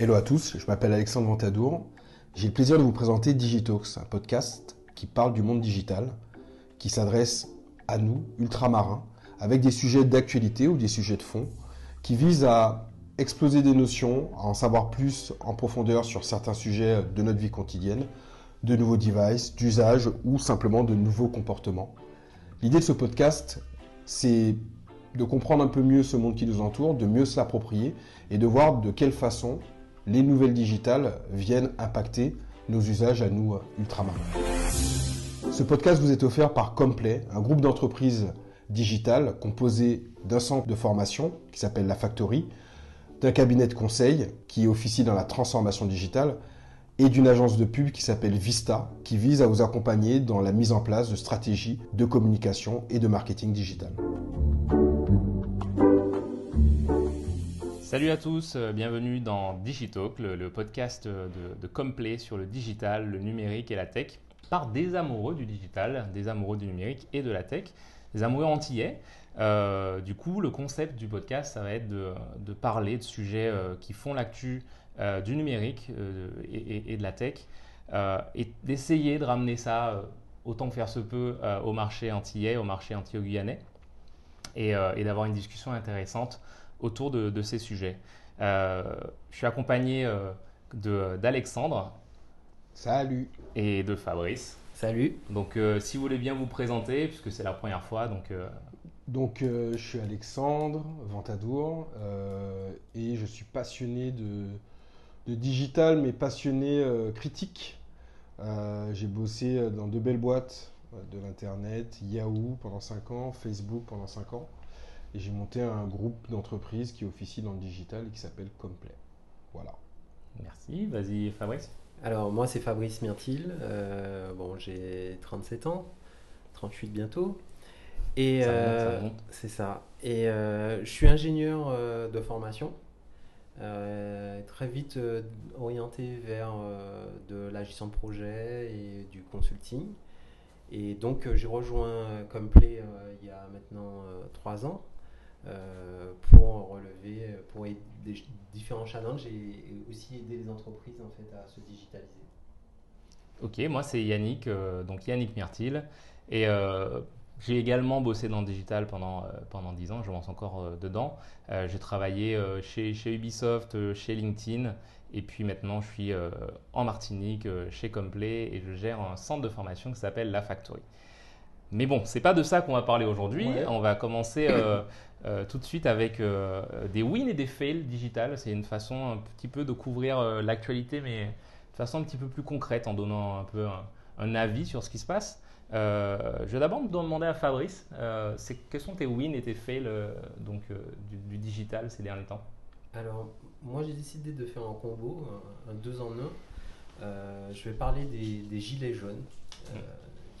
Hello à tous, je m'appelle Alexandre Ventadour. J'ai le plaisir de vous présenter Digitalks, un podcast qui parle du monde digital, qui s'adresse à nous, ultramarins, avec des sujets d'actualité ou des sujets de fond, qui visent à exploser des notions, à en savoir plus en profondeur sur certains sujets de notre vie quotidienne, de nouveaux devices, d'usage ou simplement de nouveaux comportements. L'idée de ce podcast, c'est de comprendre un peu mieux ce monde qui nous entoure, de mieux se l'approprier et de voir de quelle façon les nouvelles digitales viennent impacter nos usages à nous ultramarins. Ce podcast vous est offert par Complay, un groupe d'entreprises digitales composé d'un centre de formation qui s'appelle La Factory, d'un cabinet de conseil qui officie dans la transformation digitale et d'une agence de pub qui s'appelle Vista, qui vise à vous accompagner dans la mise en place de stratégies de communication et de marketing digital. Salut à tous, euh, bienvenue dans Digitalk, le, podcast de, de Complay sur le digital, le numérique et la tech, par des amoureux du digital, des amoureux du numérique et de la tech, des amoureux antillais. Euh, du coup, le concept du podcast, ça va être de, parler de sujets euh, qui font l'actu du numérique et, de la tech, et d'essayer de ramener ça autant que faire se peut au marché antillais, au marché antillo-guyanais, et d'avoir une discussion intéressante autour de, ces sujets. Euh, je suis accompagné euh, d'Alexandre. Salut. Et de Fabrice. Salut. Donc, euh, si vous voulez bien vous présenter, puisque c'est la première fois, donc. Donc, je suis Alexandre Ventadour et je suis passionné de, de digital, mais passionné critique. J'ai bossé dans de belles boîtes de l'Internet, Yahoo pendant 5 ans, Facebook pendant 5 ans. Et j'ai monté un groupe d'entreprises qui officie dans le digital et qui s'appelle Complay. Voilà. Merci. Vas-y, Fabrice. Alors, moi, c'est Fabrice Myrtil. Euh, bon, j'ai 37 ans, 38 bientôt. Et euh, c'est ça. Et euh, je suis ingénieur de formation. Très vite orienté vers de la de projet et du consulting. Et donc j'ai rejoint Complay il y a maintenant trois ans. Euh, pour relever, pour aider différents challenges et, aussi aider les entreprises en fait à se digitaliser. Ok, moi c'est Yannick, euh, donc Yannick Myrtil, et euh, j'ai également bossé dans le digital pendant, pendant 10 ans, je pense encore dedans. j'ai travaillé chez, chez, Ubisoft, chez LinkedIn, et puis maintenant je suis en Martinique chez Complay et je gère un centre de formation qui s'appelle La Factory. Mais bon, c'est pas de ça qu'on va parler aujourd'hui. On va commencer euh, tout de suite avec euh, des wins et des fails digitales. C'est une façon un petit peu de couvrir euh, l'actualité, mais de façon un petit peu plus concrète, en donnant un peu un, avis sur ce qui se passe. Je vais d'abord demander à Fabrice, c'est, quels sont tes wins et tes fails donc, du, digital ces derniers temps? Alors, moi j'ai décidé de faire un combo, un, deux en un. je vais parler des, gilets jaunes.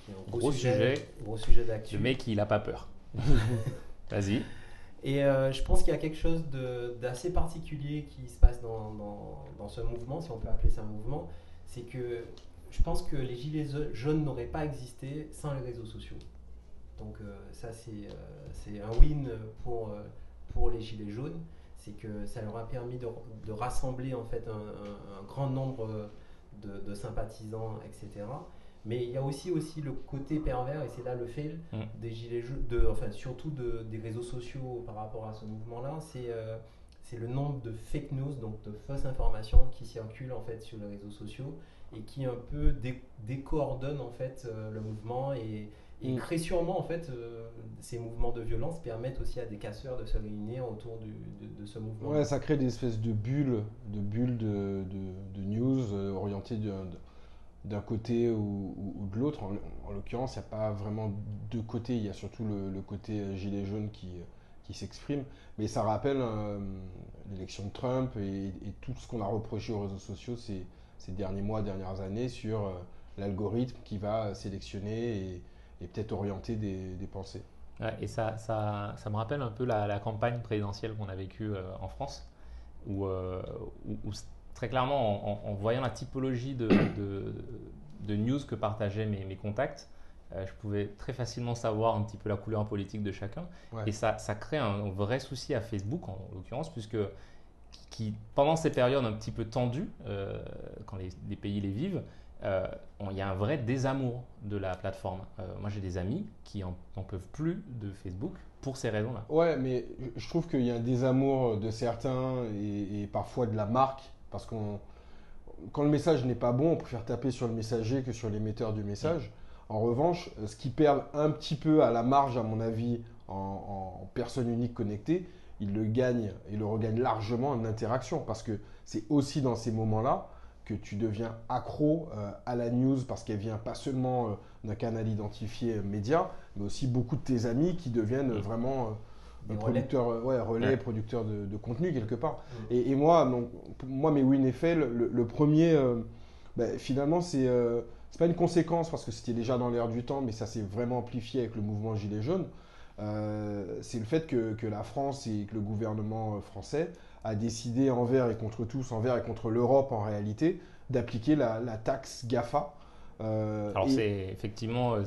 Qui est un gros, sujet, gros sujet d'actu. Le mec, il n'a pas peur. Vas-y. Et euh, je pense qu'il y a quelque chose d'assez particulier qui se passe dans, dans, ce mouvement, si on peut appeler ça un mouvement. C'est que je pense que les gilets jaunes n'auraient pas existé sans les réseaux sociaux. Donc euh, ça, euh, c'est un win pour, pour les gilets jaunes. C'est que ça leur a permis de, de rassembler en fait un, un, grand nombre de, de sympathisants, etc. Mais il y a aussi, aussi le côté pervers, et c'est là le fail mm. des gilets jaunes, de, enfin surtout de, des réseaux sociaux par rapport à ce mouvement-là, c'est euh, c'est le nombre de fake news, donc de fausses informations qui circulent en fait sur les réseaux sociaux et qui un peu décoordonnent en fait euh, le mouvement et, et mm. sûrement en fait euh, ces mouvements de violence permettent aussi à des casseurs de se réunir autour du, de, ce mouvement. Ouais, ça crée des espèces de bulles, de bulles de, de news orientées de, d'un côté ou, de l'autre. En, l'occurrence, il n'y a pas vraiment deux côtés, il y a surtout le, côté euh, gilet jaune qui, euh, qui s'exprime. Mais ça rappelle euh, l'élection de Trump et, tout ce qu'on a reproché aux réseaux sociaux ces, ces derniers mois, dernières années sur l'algorithme qui va sélectionner et, peut-être orienter des, des pensées. et ça, ça, ça, me rappelle un peu la, campagne présidentielle qu'on a vécue en France, où, où, où très clairement, en, voyant la typologie de, de news que partageaient mes, mes contacts. Euh, je pouvais très facilement savoir un petit peu la couleur politique de chacun. Ouais. Et ça, ça crée un vrai souci à Facebook, en l'occurrence, puisque qui, pendant ces périodes un petit peu tendues, euh, quand les, les pays les vivent, euh, il y a un vrai désamour de la plateforme. Euh, moi, j'ai des amis qui en- n'en peuvent plus de Facebook pour ces raisons-là. Ouais, mais je trouve qu'il y a un désamour de certains et, et parfois de la marque parce qu'on quand le message n'est pas bon, on préfère taper sur le messager que sur l'émetteur du message. En revanche, ce qui perd un petit peu à la marge, à mon avis, en, en personne unique connectée, il le gagne et le regagne largement en interaction parce que c'est aussi dans ces moments-là que tu deviens accro euh, à la news parce qu'elle vient pas seulement euh, d'un canal identifié euh, média, mais aussi beaucoup de tes amis qui deviennent euh, vraiment Des relais. producteurs, euh, ouais, relais, Ouais. producteurs de, de contenu quelque part. Mm. Et, et moi, donc, moi, mes win effets, le, le premier, ben, finalement, c'est c'est pas une conséquence parce que c'était déjà dans l'air du temps, mais ça s'est vraiment amplifié avec le mouvement Gilets jaunes. Euh, c'est le fait que, que la France et que le gouvernement euh, français a décidé envers et contre tous, envers et contre l'Europe en réalité, d'appliquer la, la taxe GAFA. Euh, Alors et- c'est effectivement, euh,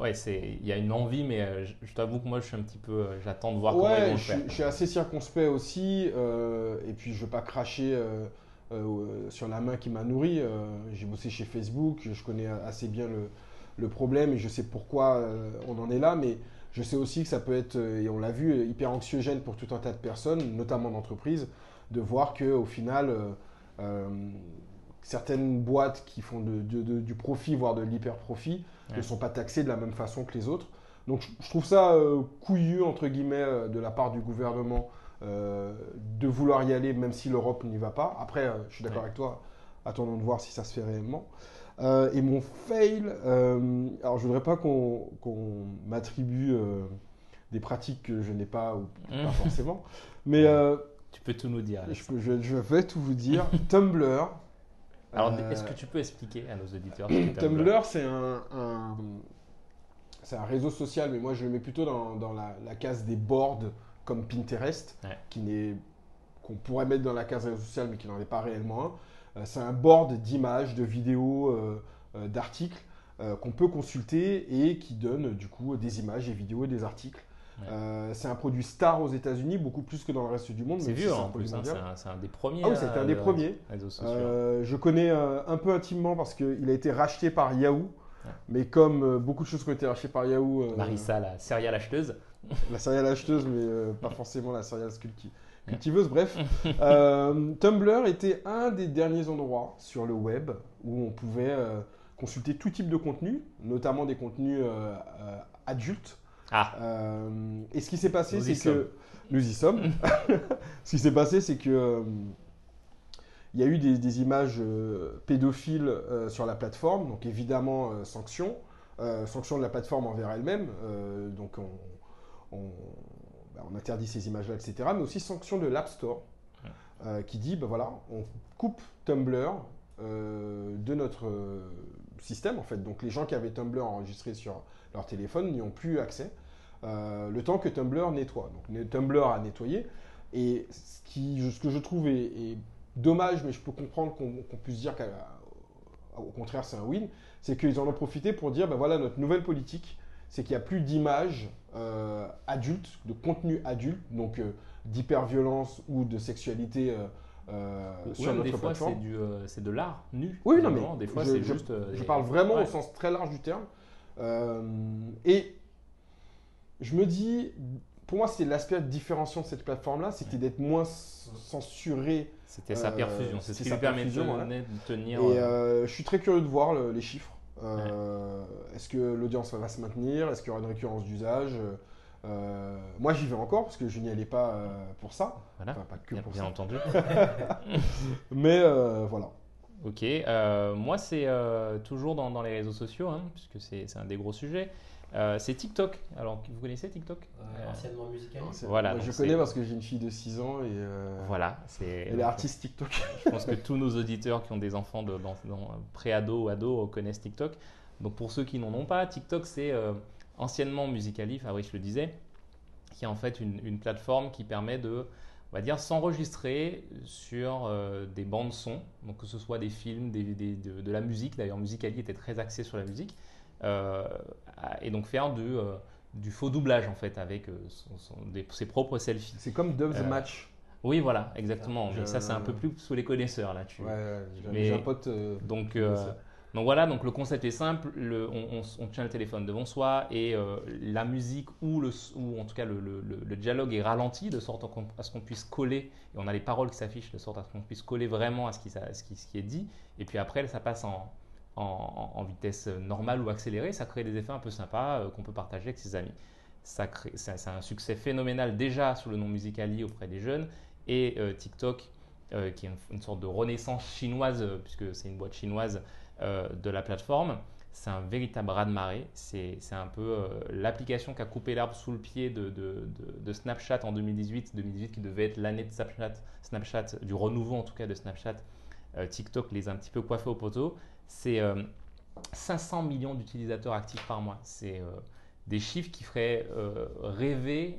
ouais, c'est, il y a une envie, mais euh, je, je t'avoue que moi, je suis un petit peu, j'attends de voir comment ils vont Ouais, je, faire. suis- je suis assez circonspect aussi. et puis, je veux pas cracher sur la main qui m'a nourri. J'ai bossé chez Facebook, je connais assez bien le, le problème et je sais pourquoi on en est là. Mais je sais aussi que ça peut être, euh, et on l'a vu, euh, hyper anxiogène pour tout un tas de personnes, notamment d'entreprises, de voir qu'au final, euh, certaines boîtes qui font de- de- de- du profit, voire de l'hyper-profit, ne sont pas taxées de la même façon que les autres. Donc je, trouve ça euh, couillu, entre guillemets, de la part du gouvernement euh, de vouloir y aller, même si l'Europe n'y va pas. Après, je suis d'accord Ouais. avec toi, attendons de voir si ça se fait réellement. Euh, et mon fail, euh, alors je voudrais pas qu'on qu'on m'attribue euh, des pratiques que je n'ai pas ou pas Mmh. forcément, mais Tu peux tout nous dire. Je, peux- je- je vais tout vous dire. Tumblr. Alors, est-ce que tu peux expliquer à nos auditeurs Tumblr, c'est un, un- c'est un réseau social, mais moi je le mets plutôt dans, dans la, la case des boards comme Pinterest, Ouais. qui n'est qu'on pourrait mettre dans la case réseau social, mais qui n'en est pas réellement un. Euh, c'est un board d'images, de vidéos, euh, euh, d'articles qu'on peut consulter et qui donne du coup des images, des vidéos et des articles. Ouais. Euh, c'est un produit star aux États-Unis, beaucoup plus que dans le reste du monde. C'est si vieux en plus, hein, c'est un, des premiers. Ah oui, c'était un euh, des de- premiers. Réseaux sociaux. Euh, je connais euh, un peu intimement parce qu'il a été racheté par Yahoo. Ouais. Mais comme beaucoup de choses qui ont été rachetées par Yahoo, Marissa, la céréale acheteuse. la céréale acheteuse, mais pas forcément la céréale culti- cultiveuse, bref. Euh, Tumblr était un des derniers endroits sur le web où on pouvait euh, consulter tout type de contenu, notamment des contenus euh, adultes. Ah, et ce qui s'est passé, c'est que nous y sommes. ce qui s'est passé, c'est que il y a eu des, des images pédophiles sur la plateforme, donc évidemment sanctions, euh, sanctions de la plateforme envers elle-même, donc on, on- bah, on interdit ces images-là, etc. Mais aussi sanctions de l'App Store, euh, qui dit, ben voilà, on coupe Tumblr euh, de notre euh, système en fait. Donc les gens qui avaient Tumblr enregistré sur leur téléphone n'y ont plus accès. le temps que Tumblr nettoie. Donc Tumblr a nettoyé. Et ce, qui, ce que je trouve est, est dommage, mais je peux comprendre qu'on qu'on puisse dire qu'au contraire c'est un win, c'est qu'ils en ont profité pour dire, ben voilà, notre nouvelle politique, c'est qu'il n'y a plus d'images euh, adultes, de contenu adulte, donc euh, d'hyperviolence ou de sexualité euh, euh, sur notre des fois, c'est plateforme. euh, c'est de l'art nu. Oui, non, mais des fois, je- c'est juste. Je parle vraiment Ouais. au sens très large du terme. Et je me dis, pour moi, c'était l'aspect différenciant de cette plateforme-là, c'était d'être moins censuré. C'était sa perfusion. C'est ce c'était qui lui permet de, tenir. Et je suis très curieux de voir le- les chiffres. Euh, Est-ce que l'audience va se maintenir? Est-ce qu'il y aura une récurrence d'usage? Euh, Moi, j'y vais encore parce que je n'y allais pas euh, pour ça. Voilà. Enfin, pas que bien, pour bien ça. entendu. Mais euh, voilà. Ok, moi c'est toujours dans, dans les réseaux sociaux, hein, puisque c'est un des gros sujets. Euh, c'est TikTok. Alors, vous connaissez TikTok? Euh, anciennement musical. C'est- Voilà, moi, je connais parce que j'ai une fille de 6 ans et euh, Voilà, c'est. elle est artiste TikTok. Je pense que tous nos auditeurs qui ont des enfants de, dans, dans pré-ado ou ado connaissent TikTok. Donc pour ceux qui n'en ont pas, TikTok c'est euh, anciennement Musicali, Fabrice le disait, qui est en fait une, une plateforme qui permet de on va dire, s'enregistrer sur des bandes son, donc que ce soit des films, des, de, de, la musique. D'ailleurs, Musicali était très axé sur la musique. Et donc faire du, du faux doublage en fait avec ses propres selfies. C'est comme Dove the Match. Oui, voilà, exactement. Mais ça, c'est un peu plus sous les connaisseurs là. Tu... Ouais, un pote. donc, donc voilà, donc le concept est simple, on, tient le téléphone devant soi et euh, la musique ou, le, ou en tout cas le, dialogue est ralenti de sorte à ce qu'on puisse coller, et on a les paroles qui s'affichent de sorte à ce qu'on puisse coller vraiment à ce qui, ce, qui, ce qui, est dit, et puis après ça passe en, en, vitesse normale ou accélérée, ça crée des effets un peu sympas euh, qu'on peut partager avec ses amis. Ça c'est un succès phénoménal déjà sous le nom Musicali auprès des jeunes, et euh, TikTok, qui est une, sorte de renaissance chinoise, puisque c'est une boîte chinoise, euh, de la plateforme. C'est un véritable raz-de-marée. C'est un peu euh, l'application qui a coupé l'arbre sous le pied de, Snapchat en 2018, 2018 qui devait être l'année de Snapchat, du renouveau en tout cas de Snapchat. Euh, TikTok les a un petit peu coiffés au poteau. C'est 500 millions d'utilisateurs actifs par mois. C'est des chiffres qui feraient rêver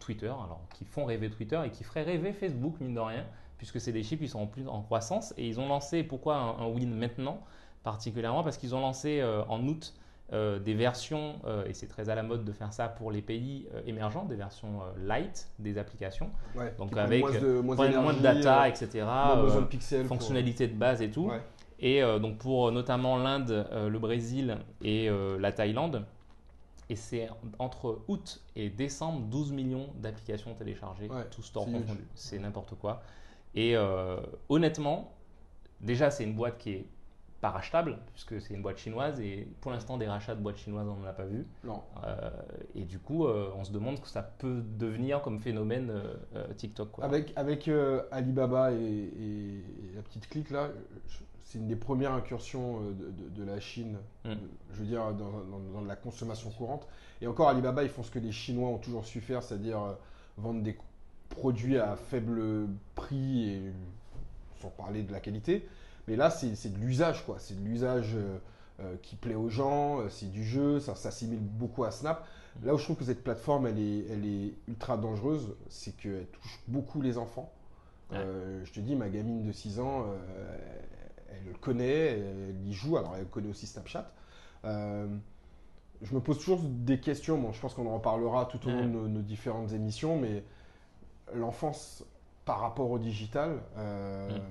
Twitter, alors qui font rêver Twitter et qui feraient rêver Facebook, mine de rien puisque c'est des chiffres qui sont en plus en croissance. Et ils ont lancé, pourquoi un, win maintenant particulièrement? Parce qu'ils ont lancé euh, en août euh, des versions, euh, et c'est très à la mode de faire ça pour les pays émergents, des versions light des applications. donc avec moins de, moins, de data, etc. fonctionnalités de base et tout. Et donc pour notamment l'Inde, le Brésil et la Thaïlande, et c'est entre août et décembre 12 millions d'applications téléchargées, tout store confondu. C'est n'importe quoi. Et euh, honnêtement, déjà, c'est une boîte qui est pas rachetable, puisque c'est une boîte chinoise, et pour l'instant, des rachats de boîtes chinoises, on n'en a pas vu. Non. Euh, et du coup, euh, on se demande ce que ça peut devenir comme phénomène TikTok. Quoi. Avec, avec Alibaba et, la petite clique, là, c'est une des premières incursions de, la Chine, mm. je veux dire, dans, dans, la consommation courante. Et encore, Alibaba, ils font ce que les Chinois ont toujours su faire, c'est-à-dire vendre des produits à faible prix et sans parler de la qualité. Mais là, c'est de l'usage, quoi. C'est de l'usage euh, euh, qui plaît aux gens, euh, c'est du jeu, ça s'assimile beaucoup à Snap. Là où je trouve que cette plateforme, elle est, elle est ultra dangereuse, c'est qu'elle touche beaucoup les enfants. je te dis, ma gamine de 6 ans, elle le connaît, elle y joue, alors elle connaît aussi Snapchat. je me pose toujours des questions, bon, je pense qu'on en reparlera tout au long de nos différentes émissions, mais l'enfance par rapport au digital, euh, mm.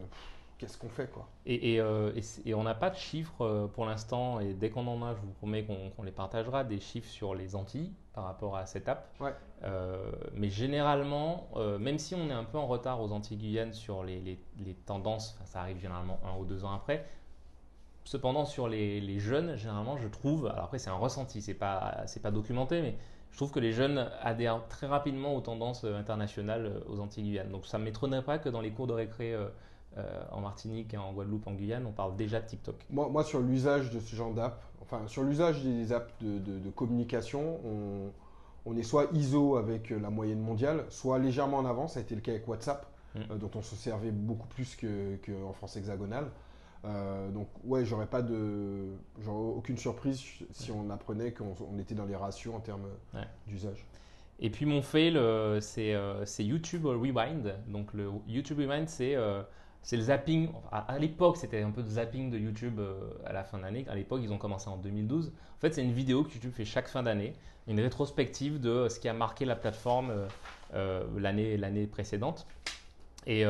qu'est-ce qu'on fait quoi? Euh, et, on n'a pas de chiffres euh, pour l'instant, et dès qu'on en a, je vous promets qu'on les partagera, des chiffres sur les Antilles par rapport à cette app. mais généralement, même si on est un peu en retard aux Antilles Guyane sur les, tendances, ça arrive généralement un ou deux ans après, cependant sur les, jeunes, généralement je trouve, alors après c'est un ressenti, c'est pas, pas documenté, mais je trouve que les jeunes adhèrent très rapidement aux tendances euh, internationales euh, aux Antilles-Guyane. Donc ça ne m'étonnerait pas que dans les cours de récré euh, en Martinique, en Guadeloupe, en Guyane, on parle déjà de TikTok. Moi, moi sur l'usage de ce genre d'app, enfin sur l'usage des apps de, communication, on, est soit ISO avec la moyenne mondiale, soit légèrement en avance. Ça a été le cas avec WhatsApp, mm. dont on se servait beaucoup plus qu'en France hexagonale. Euh, donc ouais, j'aurais pas de, aucune surprise si on apprenait qu'on était dans les ratios en termes d'usage. Et puis mon fail, euh, euh, c'est YouTube Rewind. Donc le YouTube Rewind, c'est c'est le zapping. À, l'époque, c'était un peu de zapping de YouTube à la fin d'année. À l'époque, ils ont commencé en 2012. En fait, c'est une vidéo que YouTube fait chaque fin d'année, une rétrospective de ce qui a marqué la plateforme l'année l'année précédente. Et,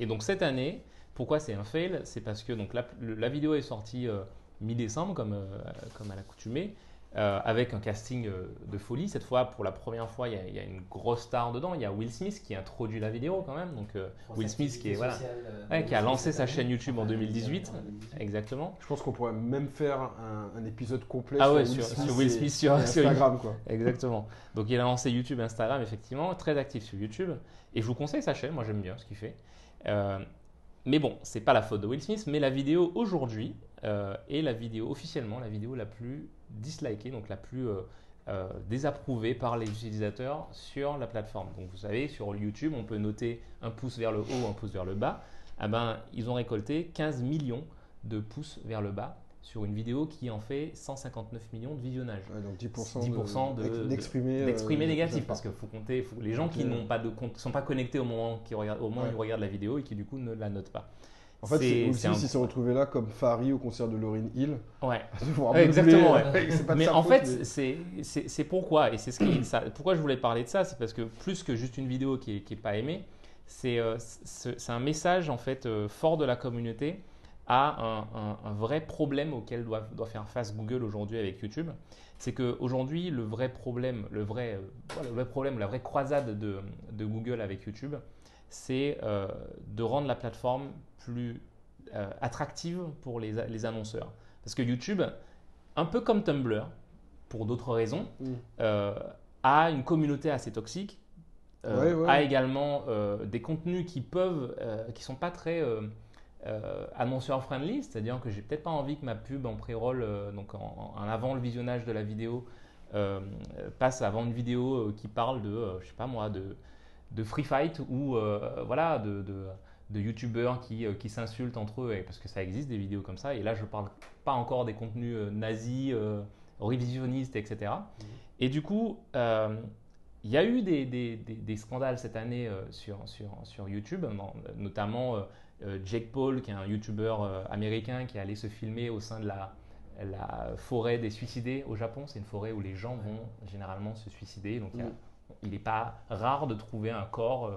donc cette année, pourquoi c'est un fail? C'est parce que donc, la, vidéo est sortie euh, mi-décembre, comme, euh, comme à l'accoutumée, euh, avec un casting de folie. Cette fois, pour la première fois, il y, a, une grosse star dedans. Il y a Will Smith qui introduit la vidéo quand même. Donc Will Smith qui, est, voilà, qui a lancé sa chaîne YouTube en 2018. Exactement. Je pense qu'on pourrait même faire un, épisode complet ah sur, Will Smith, sur, Instagram. Quoi. Exactement. Donc il a lancé YouTube, Instagram, effectivement, très actif sur YouTube. Et je vous conseille sa chaîne. Moi, j'aime bien ce qu'il fait. Mais bon, c'est pas la faute de Will Smith, mais la vidéo aujourd'hui euh, est la vidéo officiellement la vidéo la plus dislikée, donc la plus euh, euh, désapprouvée par les utilisateurs sur la plateforme. Donc vous savez, sur YouTube, on peut noter un pouce vers le haut, un pouce vers le bas. Ah ben, ils ont récolté 15 millions de pouces vers le bas sur une vidéo qui en fait 159 millions de visionnages. Ouais, donc 10%, 10% de- de- d'exprimer. euh, négatif parce qu'il faut compter faut- les gens qui n'ont pas de compte, sont pas connectés au moment qui regardent, au moment où ils regardent la vidéo et qui du coup ne la notent pas. En fait, c'est aussi un- s'il s'est retrouvé là comme Farid au concert de Lauryn Hill. Ouais. exactement, ouais. c'est pas de Mais en faute, fait, mais- c'est pourquoi, et c'est ce qui, ça, pourquoi je voulais parler de ça, c'est parce que plus que juste une vidéo qui est, qui est pas aimée, c'est euh, un message en fait euh, fort de la communauté à un, un- un vrai problème auquel doit, doit faire face Google aujourd'hui avec YouTube. C'est qu'aujourd'hui, le vrai problème, le vrai, euh, le vrai problème, la vraie croisade de, de Google avec YouTube, c'est euh, de rendre la plateforme plus euh, attractive pour les, les annonceurs. Parce que YouTube, un peu comme Tumblr, pour d'autres raisons, Mm. euh, a une communauté assez toxique, euh, Ouais, ouais. a également des contenus qui peuvent, qui sont pas très euh, euh, annonceur friendly, c'est-à-dire que j'ai peut-être pas envie que ma pub en pré-roll, donc en, en avant le visionnage de la vidéo, passe avant une vidéo qui parle de, je sais pas moi, de, de free fight ou voilà, de, de, de youtubeurs qui, euh, qui s'insultent entre eux, parce que ça existe des vidéos comme ça, et là je parle pas encore des contenus euh, nazis, euh, révisionnistes, etc. Et du coup, il y a eu des, des- des- des scandales cette année sur, sur, sur YouTube, notamment Jake Paul, qui est un YouTuber américain qui est allé se filmer au sein de la, la forêt des suicidés au Japon. C'est une forêt où les gens vont généralement se suicider. Donc il a- Mm. il n'est pas rare de trouver un corps.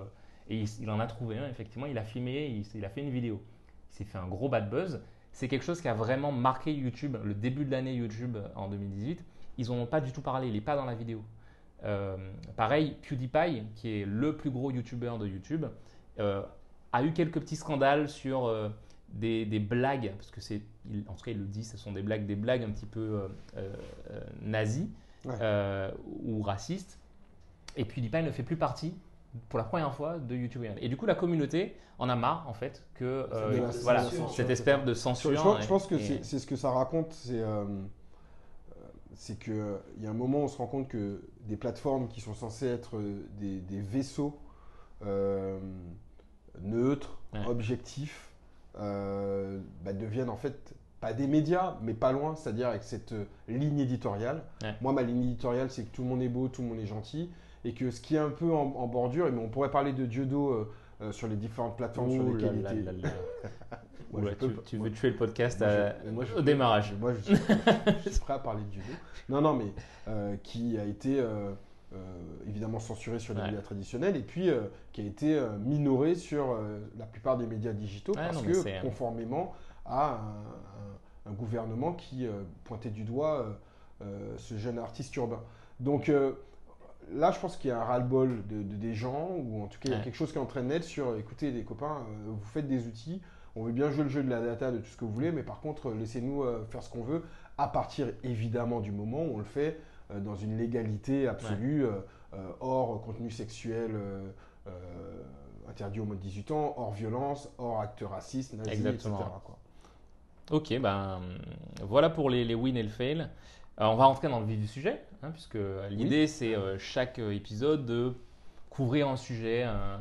Et il, il en a trouvé un, effectivement. Il a filmé, il, a fait une vidéo. Il s'est fait un gros bad buzz. C'est quelque chose qui a vraiment marqué YouTube, le début de l'année YouTube euh, en 2018. Ils n'en ont pas du tout parlé, il n'est pas dans la vidéo. Euh, pareil, PewDiePie, qui est le plus gros YouTuber de YouTube, euh, a eu quelques petits scandales sur euh, des, des blagues, parce que c'est, en tout cas il le dit, ce sont des blagues, des blagues un petit peu nazies Ouais. ou racistes. Et PewDiePie ne fait plus partie, pour la première fois, de YouTube. Et du coup, la communauté en a marre, en fait, que euh, voilà, censure, cette espèce de censure. je pense, je pense que et- c'est ce que ça raconte, c'est euh, c'est que il y a un moment où on se rend compte que des plateformes qui sont censées être euh, des, des vaisseaux euh, neutres, Ouais. objectifs, bah, deviennent en fait pas des médias, mais pas loin, c'est-à-dire avec cette ligne éditoriale. Ouais. Moi, ma ligne éditoriale, c'est que tout le monde est beau, tout le monde est gentil, et que ce qui est un peu en, en bordure, et mais on pourrait parler de Dieudo euh, euh, sur les différentes plateformes sur Ouh lesquelles là il était. là là. Moi, Oula, je tu, veux tuer le podcast moi, à- je- moi, je- au démarrage. Moi, je suis, je suis prêt à parler de judo. Non, non, mais euh, qui a été euh, euh, évidemment censuré sur les Ouais. médias traditionnels et puis euh, qui a été euh, minoré sur euh, la plupart des médias digitaux parce non, que conformément à un, un- un gouvernement qui euh, pointait du doigt euh, euh, ce jeune artiste urbain. Donc euh, là, je pense qu'il y a un ras-le-bol de, de- des gens, ou en tout cas, il y a Ouais. quelque chose qui est en train de naître sur écoutez, les copains, euh, vous faites des outils, on veut bien jouer le jeu de la data, de tout ce que vous voulez, mais par contre, laissez-nous euh, faire ce qu'on veut, à partir évidemment du moment où on le fait euh, dans une légalité absolue, hors contenu sexuel. interdit au moins de 18 ans, hors violence, hors actes racistes, nazis, Exactement. etc. quoi. Ok, ben voilà pour les, les wins et le fail. On va rentrer dans le vif du sujet, hein, puisque l'idée c'est euh, chaque euh, épisode de couvrir un sujet, un-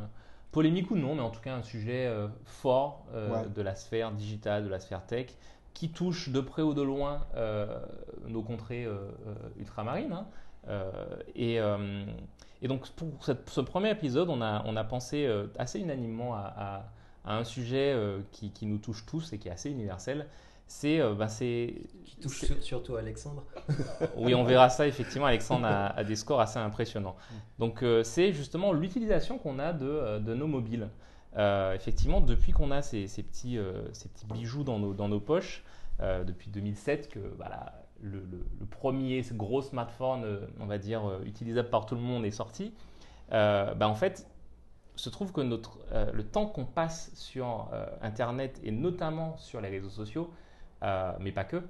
polémique ou non, mais en tout cas un sujet euh, fort euh, Ouais. de la sphère digitale, de la sphère tech, qui touche de près ou de loin euh, nos contrées euh, euh, ultramarines. hein. Euh, et, euh, et donc pour cette- ce premier épisode, on a, on a pensé euh, assez unanimement à, à- à un sujet euh, qui, qui nous touche tous et qui est assez universel. C'est, euh, c'est, Qui touche surtout Alexandre. oui, on verra ça effectivement. Alexandre a, a des scores assez impressionnants. Donc, euh, c'est justement l'utilisation qu'on a de, euh, de nos mobiles. Euh, effectivement, depuis qu'on a ces, ces petits, ces petits bijoux dans nos, dans nos poches, depuis 2007, que voilà, le, le- le premier gros smartphone, on va dire, utilisable par tout le monde est sorti, bah, en fait, se trouve que notre, le temps qu'on passe sur Internet et notamment sur les réseaux sociaux, mais pas que,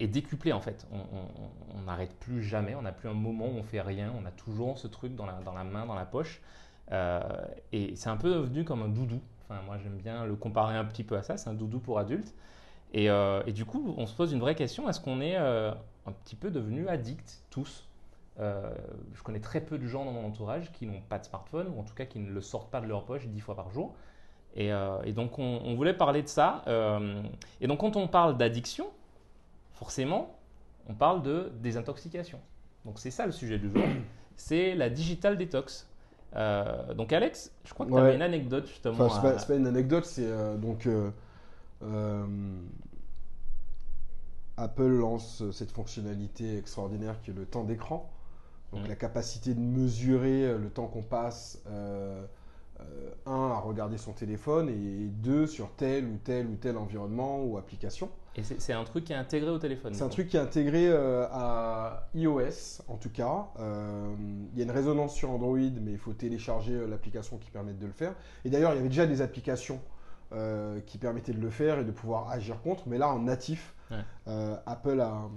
est décuplé en fait. On- n'arrête plus jamais, on n'a plus un moment où on fait rien, on a toujours ce truc dans la, main, dans la poche. Euh, et c'est un peu devenu comme un doudou. Enfin, moi j'aime bien le comparer un petit peu à ça, c'est un doudou pour adultes. Et, euh, et du coup, on se pose une vraie question, est-ce qu'on est euh, un petit peu devenus addicts tous? Euh, Je connais très peu de gens dans mon entourage qui n'ont pas de smartphone, ou en tout cas qui ne le sortent pas de leur poche dix fois par jour. Et, euh, et donc on, on voulait parler de ça. Euh, et donc quand on parle d'addiction, forcément, on parle de désintoxication. Donc c'est ça le sujet du jour, c'est la digital detox. Euh, donc Alex, je crois que tu Ouais. avais une anecdote justement. Enfin, c'est à- pas, c'est pas une anecdote, c'est euh, donc euh, euh, Apple lance cette fonctionnalité extraordinaire qui est le temps d'écran. Donc la capacité de mesurer le temps qu'on passe, euh, un, à regarder son téléphone et deux, sur tel ou tel ou tel environnement ou application. Et c'est un truc qui est intégré au téléphone. C'est un truc qui est intégré euh, à iOS en tout cas. Euh, il y a une résonance sur Android, mais il faut télécharger euh, l'application qui permet de le faire. Et d'ailleurs, il y avait déjà des applications euh, qui permettaient de le faire et de pouvoir agir contre. Mais là, en natif, Ouais. euh, Apple a,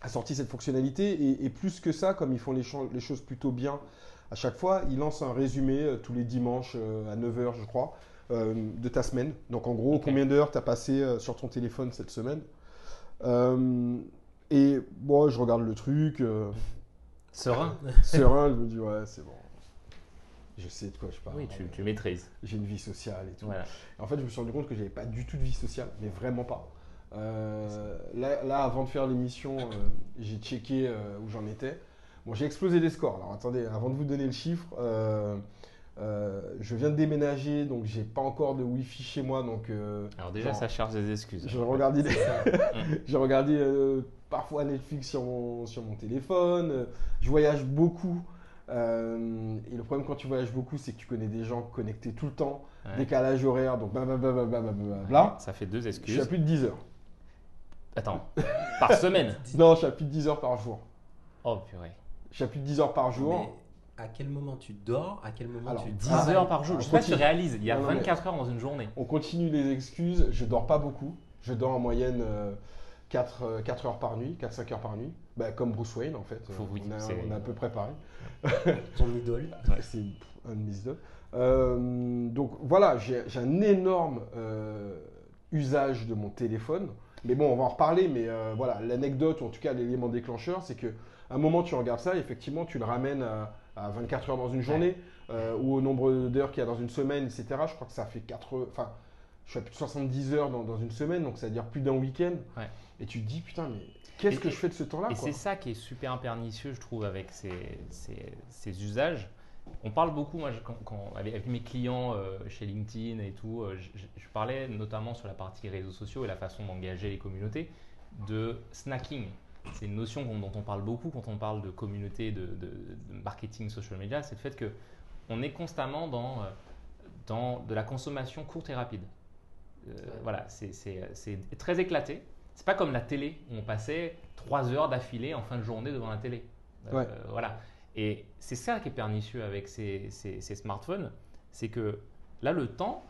a sorti cette fonctionnalité. Et, et plus que ça, comme ils font les choses plutôt bien à chaque fois, ils lancent un résumé euh, tous les dimanches euh, à 9h, je crois. euh, de ta semaine. Donc en gros, combien d'heures tu as passé sur ton téléphone cette semaine? Et moi, je regarde le truc, Serein. serein, je me dis, ouais, c'est bon. Je sais de quoi je parle. Oui, tu, tu maîtrises. J'ai une vie sociale et tout. Voilà. En fait, je me suis rendu compte que j'avais pas du tout de vie sociale, mais vraiment pas. Euh, là, là, avant de faire l'émission, euh, j'ai checké euh, où j'en étais. Bon, j'ai explosé les scores. Alors attendez, avant de vous donner le chiffre, euh, euh, je viens de déménager, donc j'ai pas encore de Wi-Fi chez moi, donc euh, Alors déjà, Genre, ça charge des excuses. j'ai regardé, j'ai regardé parfois Netflix sur mon, sur mon téléphone. Je voyage beaucoup. et le problème quand tu voyages beaucoup, c'est que tu connais des gens connectés tout le temps, Ouais. décalage horaire, donc blablabla. Ça fait deux Je suis excuses. à plus de 10 heures. Attends, par semaine Non, je suis à plus de 10 heures par jour. Oh purée. Je à plus de 10 heures par jour. Mais à quel moment tu dors? À quel moment Alors, tu 10 travailles? heures par jour. Je sais pas si tu continue. réalises, il y a Non, non, mais- 24 heures dans une journée. On continue les excuses. Je dors pas beaucoup. Je dors en moyenne 4, heures par nuit, 4-5 heures par nuit. Bah, comme Bruce Wayne en fait. Faut- oui, on, a, on a à peu près pareil. Ton idole C'est un de mes idoles. Euh, donc voilà, j'ai j'ai un énorme euh, usage de mon téléphone. Mais bon, on va en reparler. Mais euh, voilà, l'anecdote, ou en tout cas l'élément déclencheur, c'est que un moment tu regardes ça, effectivement, tu le ramènes à, à 24 heures dans une journée, euh, ou au nombre d'heures qu'il y a dans une semaine, etc. Je crois que ça fait 4. Enfin, je suis à plus de 70 heures dans, dans une semaine, donc ça veut dire plus d'un week-end. Ouais. Et tu te dis, putain, mais qu'est-ce Et- que je fais de ce temps-là Et c'est ça qui est super pernicieux, je trouve, avec ces, ces- ces usages. On parle beaucoup, moi, je- quand, quand- avec, mes clients euh, chez LinkedIn et tout, euh, je parlais notamment sur la partie réseaux sociaux et la façon d'engager les communautés, de snacking. C'est une notion dont, on parle beaucoup quand on parle de communauté, de, de- de marketing social media, c'est le fait que on est constamment dans, euh, dans de la consommation courte et rapide. Euh, voilà, c'est- c'est c'est très éclaté. C'est pas comme la télé où on passait trois heures d'affilée en fin de journée devant la télé. Euh, Ouais. voilà. Et c'est ça qui est pernicieux avec ces, ces- ces smartphones, c'est que là le temps,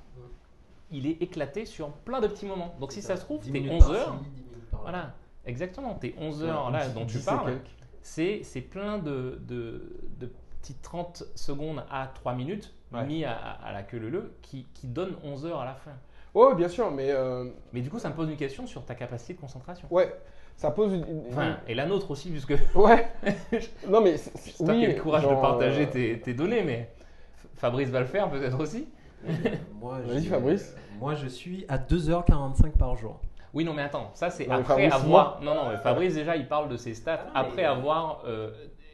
il est éclaté sur plein de petits moments. Donc si ça se trouve, 10 t'es minutes 11 par-ci, heures. 10 minutes par-là. Voilà, exactement. Tes 11 Ouais, heures là dont tu parles, c'est c'est plein de, de, de petites 30 secondes à 3 minutes Ouais. mis à, à la queue leu qui, qui donnent 11 heures à la fin. Ouais, bien sûr, mais euh, Mais du coup, ça me pose une question sur ta capacité de concentration. ouais, ça pose une. une- Enfin, et la nôtre aussi, puisque Ouais. non mais toi oui, qui as le courage de partager euh, tes, tes données, mais Fabrice va le faire peut-être aussi. Moi, Vas-y, j'ai- Fabrice. Moi, je suis à 2h45 par jour. Oui, non, mais attends, ça c'est après Fabrice, avoir. Non, non, mais Fabrice déjà il parle de ses stats Ah mais- après avoir euh,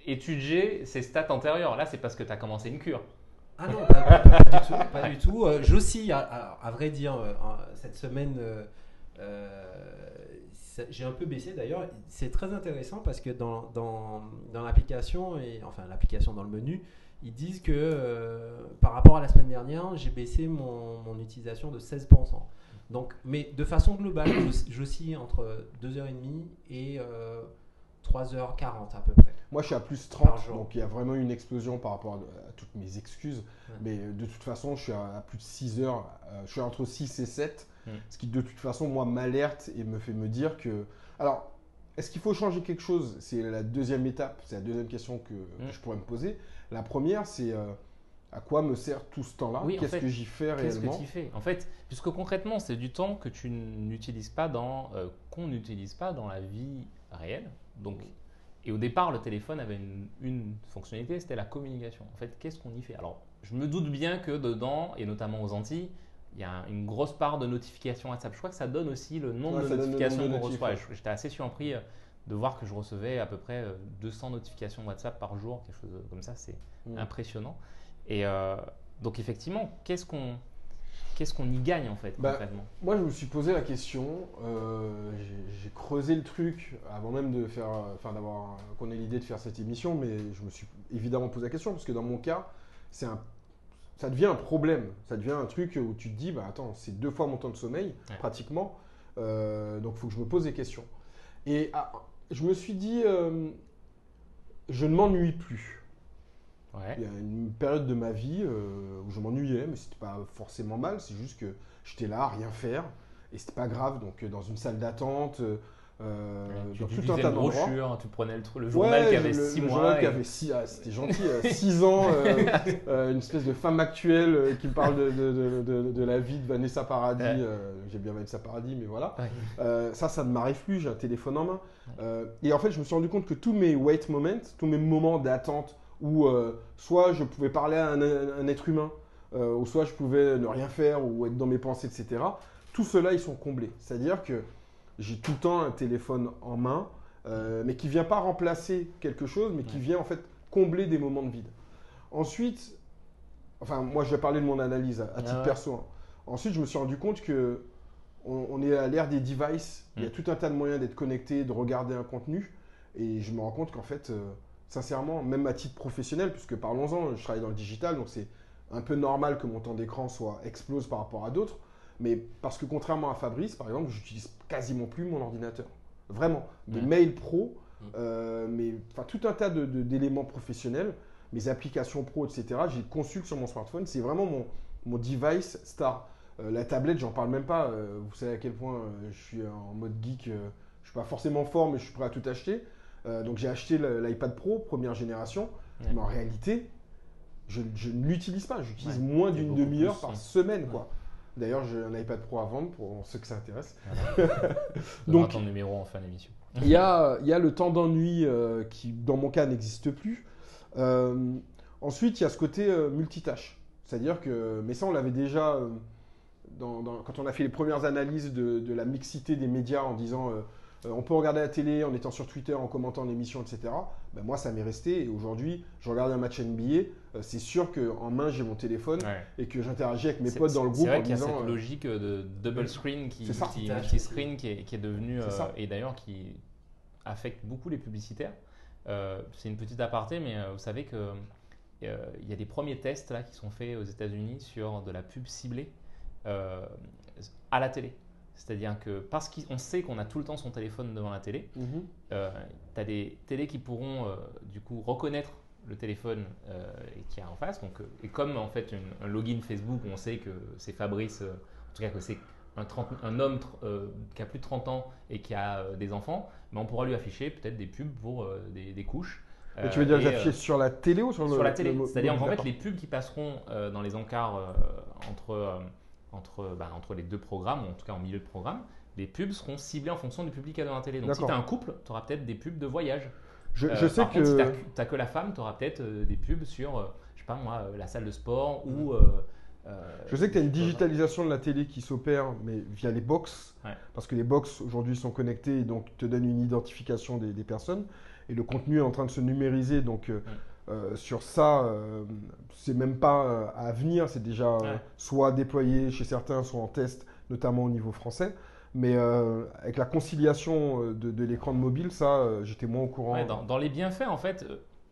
étudié ses stats antérieures. Là, c'est parce que tu as commencé une cure. Ah non, pas, du tout. Pas du tout. Euh, J'oscille, à, à- à vrai dire, euh, cette semaine, j'ai un peu baissé d'ailleurs. C'est très intéressant parce que dans, dans, dans l'application, et enfin l'application dans le menu, ils disent que euh, par rapport à la semaine dernière, j'ai baissé mon, mon utilisation de 16%. Donc, mais de façon globale, j'os- j'oscille entre 2h30 et euh, 3h40 à peu près. Moi, je suis à plus Par 30, jour. donc il y a vraiment une explosion par rapport à, à toutes mes excuses. Ouais. Mais euh, de toute façon, je suis à, à plus de 6 heures. euh, je suis entre 6 et 7. Mm. Ce qui, de toute façon, moi, m'alerte et me fait me dire que. Alors, est-ce qu'il faut changer quelque chose? C'est la deuxième étape. C'est la deuxième question que, que Mm. je pourrais me poser. La première, c'est euh, à quoi me sert tout ce temps-là Oui, Qu'est-ce que j'y fais Qu'est-ce que réellement tu fais? En fait, puisque concrètement, c'est du temps que tu n'utilises pas dans. euh, qu'on n'utilise pas dans la vie réelle. Donc. Et au départ, le téléphone avait une, une fonctionnalité, c'était la communication. En fait, qu'est-ce qu'on y fait? Alors, je me doute bien que dedans, et notamment aux Antilles, il y a une grosse part de notifications WhatsApp. Je crois que ça donne aussi le nombre Ouais, de notifications qu'on reçoit. J'étais assez surpris euh, de voir que je recevais à peu près euh, 200 notifications WhatsApp par jour, quelque chose comme ça. C'est Mm. impressionnant. Et euh, donc effectivement, qu'est-ce qu'on qu'est-ce qu'on y gagne en fait Bah, concrètement? Moi, je me suis posé la question. euh, j'ai- creusé le truc avant même de faire, enfin d'avoir qu'on ait l'idée de faire cette émission, mais je me suis évidemment posé la question parce que dans mon cas, c'est un, ça devient un problème. Ça devient un truc où tu te dis, bah attends, c'est deux fois mon temps de sommeil Ouais. pratiquement, euh, donc il faut que je me pose des questions. Et ah, je me suis dit, euh, je ne m'ennuie plus. Ouais. Il y a une période de ma vie euh, où je m'ennuyais, mais c'était pas forcément mal, c'est juste que j'étais là à rien faire et c'était pas grave. Donc euh, dans une salle d'attente, euh, tu dans tout un tas d'endroits. brochure, tu prenais le, le Ouais, journal qui avait le- 6 le mois. journal qui avait six- ah, c'était gentil, 6 ans, euh, une espèce de femme actuelle qui me parle de, de- de- de- de la vie de Vanessa Paradis. Ouais. J'ai bien Vanessa Paradis, mais voilà. Ouais. Ça, ça ne m'arrive plus, j'ai un téléphone en main. Et en fait, je me suis rendu compte que tous mes wait moments, tous mes moments d'attente où euh, soit je pouvais parler à un, un être humain, euh, ou soit je pouvais ne rien faire ou être dans mes pensées, etc., tout cela, ils sont comblés. C'est-à-dire que j'ai tout le temps un téléphone en main, euh, mais qui vient pas remplacer quelque chose, mais qui vient en fait combler des moments de vide. Ensuite, enfin, moi, je vais parler de mon analyse à, à titre ouais. perso. hein. Ensuite, je me suis rendu compte que on, on est à l'ère des devices. Il y a Mm. tout un tas de moyens d'être connecté, de regarder un contenu. Et je me rends compte qu'en fait, euh, sincèrement, même à titre professionnel, puisque parlons-en, je travaille dans le digital, donc c'est un peu normal que mon temps d'écran soit explose par rapport à d'autres. Mais parce que contrairement à Fabrice, par exemple, j'utilise quasiment plus mon ordinateur. Vraiment. Mes Ouais. mails pro, Mm. euh, enfin, tout un tas de- de- d'éléments professionnels, mes applications pro, etc. J'ai consulte sur mon smartphone. C'est vraiment mon, mon device star. Euh, la tablette, j'en parle même pas. Euh, vous savez à quel point je suis en mode geek. je suis pas forcément fort, mais je suis prêt à tout acheter. Euh, donc j'ai acheté l'iPad Pro première génération. Ouais. Mais en réalité, je, je ne l'utilise pas. J'utilise Ouais. moins d'une demi-heure par ouais. semaine, quoi. D'ailleurs, j'ai un iPad Pro à vendre pour ceux que ça intéresse. Donc, ton numéro en fin d'émission. Il y a, y a le temps d'ennui euh, qui, dans mon cas, n'existe plus. Euh, ensuite, il y a ce côté multitâche. C'est-à-dire que, mais ça, on l'avait déjà dans- dans- quand on a fait les premières analyses de, de la mixité des médias en disant euh, on peut regarder la télé en étant sur Twitter, en commentant l'émission, etc. Ben moi, ça m'est resté. Et aujourd'hui, je regarde un match NBA. euh, c'est sûr qu'en main, j'ai mon téléphone Ouais. et que j'interagis avec mes C'est- potes dans le c'est groupe vrai en qu'il y a disant. cette euh, logique de double screen qui, C'est ça. qui multi-screen qui est, qui est devenue C'est euh, ça. et d'ailleurs qui affecte beaucoup les publicitaires. Euh, c'est une petite aparté, mais euh, vous savez que euh, il y a des premiers tests là qui sont faits aux États-Unis sur de la pub ciblée euh, à la télé. C'est-à-dire que parce qu'on sait qu'on a tout le temps son téléphone devant la télé, mhm. tu as des télés qui pourront euh, du coup reconnaître le téléphone euh, qui est en face. Donc, euh, et comme en fait une- un login Facebook on sait que c'est Fabrice, euh, en tout cas que c'est un, 30 un homme euh, qui a plus de 30 ans et qui a euh, des enfants, mais on pourra lui afficher peut-être des pubs pour euh, des, des couches. Mais tu veux dire Euh, les afficher euh, sur la télé ou sur le sur la télé. C'est-à-dire qu'en fait, les pubs qui passeront euh, dans les encarts euh, entre, euh, entre, bah, entre les deux programmes, ou en tout cas en milieu de programme, les pubs seront ciblées en fonction du public dans la télé. Donc si tu as un couple, tu auras peut-être des pubs de voyage. Je, Euh, je sais par que. contre, si t'as- t'as que la femme, tu auras peut-être euh, des pubs sur, euh, je sais pas moi, euh, la salle de sport ou. euh, Je sais que tu as une digitalisation de la télé qui s'opère, mais via les box. Ouais. Parce que les box aujourd'hui sont connectés et donc te donnent une identification des, des personnes. Et le contenu est en train de se numériser. Donc euh, euh, sur ça, euh, c'est même pas euh, à venir. C'est déjà euh, Ouais. soit déployé chez certains, soit en test, notamment au niveau français. Mais euh, avec la conciliation de, de l'écran de mobile, ça, euh, j'étais moins au courant. Ouais, dans, dans les bienfaits en fait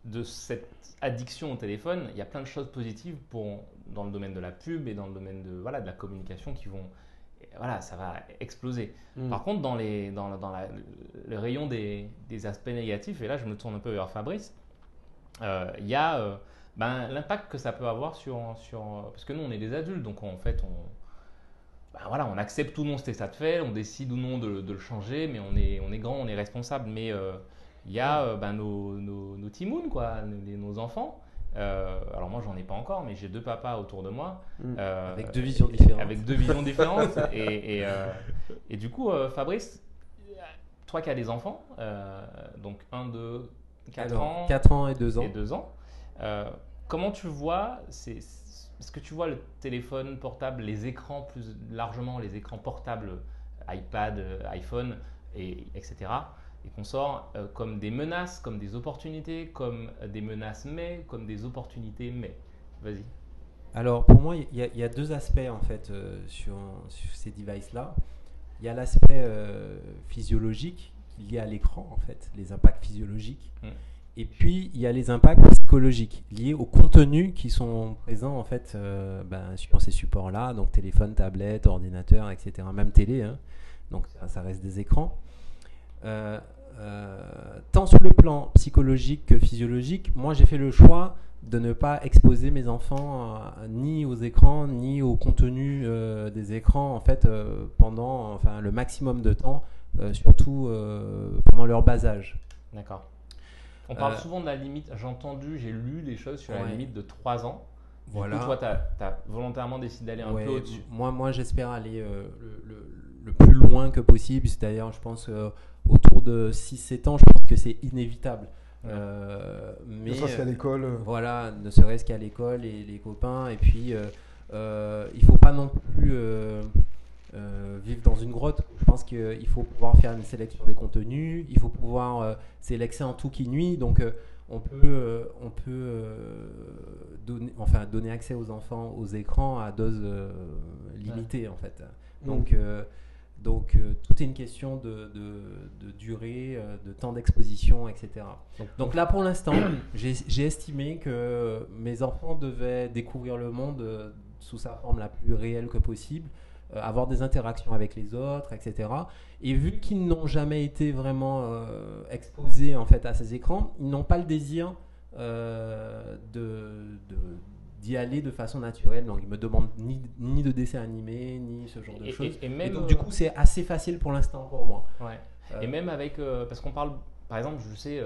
de cette addiction au téléphone, il y a plein de choses positives pour, dans le domaine de la pub et dans le domaine de, voilà, de la communication qui vont. Voilà, ça va exploser. Mm. Par contre, dans, les, dans, dans la- le rayon des, des aspects négatifs, et là je me tourne un peu vers Fabrice, il y a euh, ben, l'impact que ça peut avoir sur, sur. Parce que nous, on est des adultes, donc en fait, on, ben voilà, on accepte ou non cet état de fait, on décide ou non de, de le changer, mais on est, on est grand, on est responsable. Mais euh, il y a euh, ben, nos, nos, nos timouns, quoi, nos, enfants. Euh, alors moi, j'en ai pas encore, mais j'ai deux papas autour de moi. Mm. euh, Avec deux visions différentes. Avec deux visions différentes. et, et, euh, et du coup, euh, Fabrice, toi qui as des enfants, euh, donc 1, 2, 4 Alors, ans 4 ans et 2 ans. et 2 ans, euh, comment tu vois ces, Parce que tu vois le téléphone portable, les écrans plus largement, les écrans portables, iPad, iPhone, et, etc. et qu'on sort comme des menaces, comme des opportunités, comme des menaces mais, comme des opportunités mais? Vas-y. Alors pour moi, il y, a deux aspects en fait sur, ces devices-là. Il y a l'aspect physiologique lié à l'écran en fait, les impacts physiologiques. Mm. Et puis, il y a les impacts psychologiques liés aux contenus qui sont présents en fait euh, ben, sur ces supports-là, donc téléphone, tablette, ordinateur, etc. Même télé, hein. donc ça, reste des écrans. Euh, euh, tant sur le plan psychologique que physiologique, moi j'ai fait le choix de ne pas exposer mes enfants ni aux écrans ni au contenu des écrans en fait pendant enfin le maximum de temps, surtout pendant leur bas âge. D'accord. On parle euh, souvent de la limite, j'ai entendu, j'ai lu des choses sur la limite de 3 ans. voilà. toi, tu as, volontairement décidé d'aller un peu au-dessus. Moi, moi j'espère aller euh, le, plus loin que possible. C'est-à-dire, je pense euh, autour de 6-7 ans, je pense que c'est inévitable. mais, ne serait-ce qu'à l'école. Voilà, ne serait-ce qu'à l'école et les copains. Et puis, il ne faut pas non plus euh, vivre dans une grotte. Je pense qu'il faut pouvoir faire une sélection des contenus, il faut pouvoir, euh, c'est l'excès en tout qui nuit, donc euh, on peut, on peut donner, enfin, donner accès aux enfants aux écrans à dose limitée en fait. Donc, donc tout est une question de, de, durée, de temps d'exposition, etc. Donc, là pour l'instant, j'ai estimé que mes enfants devaient découvrir le monde sous sa forme la plus réelle que possible. Euh, avoir des interactions avec les autres, etc. Et vu qu'ils n'ont jamais été vraiment euh, exposés en fait à ces écrans, ils n'ont pas le désir euh, de, d'y aller de façon naturelle. Donc, ils me demandent ni, ni de dessin animé, ni ce genre de choses. Et, même, donc, du coup, c'est assez facile pour l'instant pour moi. Ouais. et même avec, parce qu'on parle, par exemple, je sais,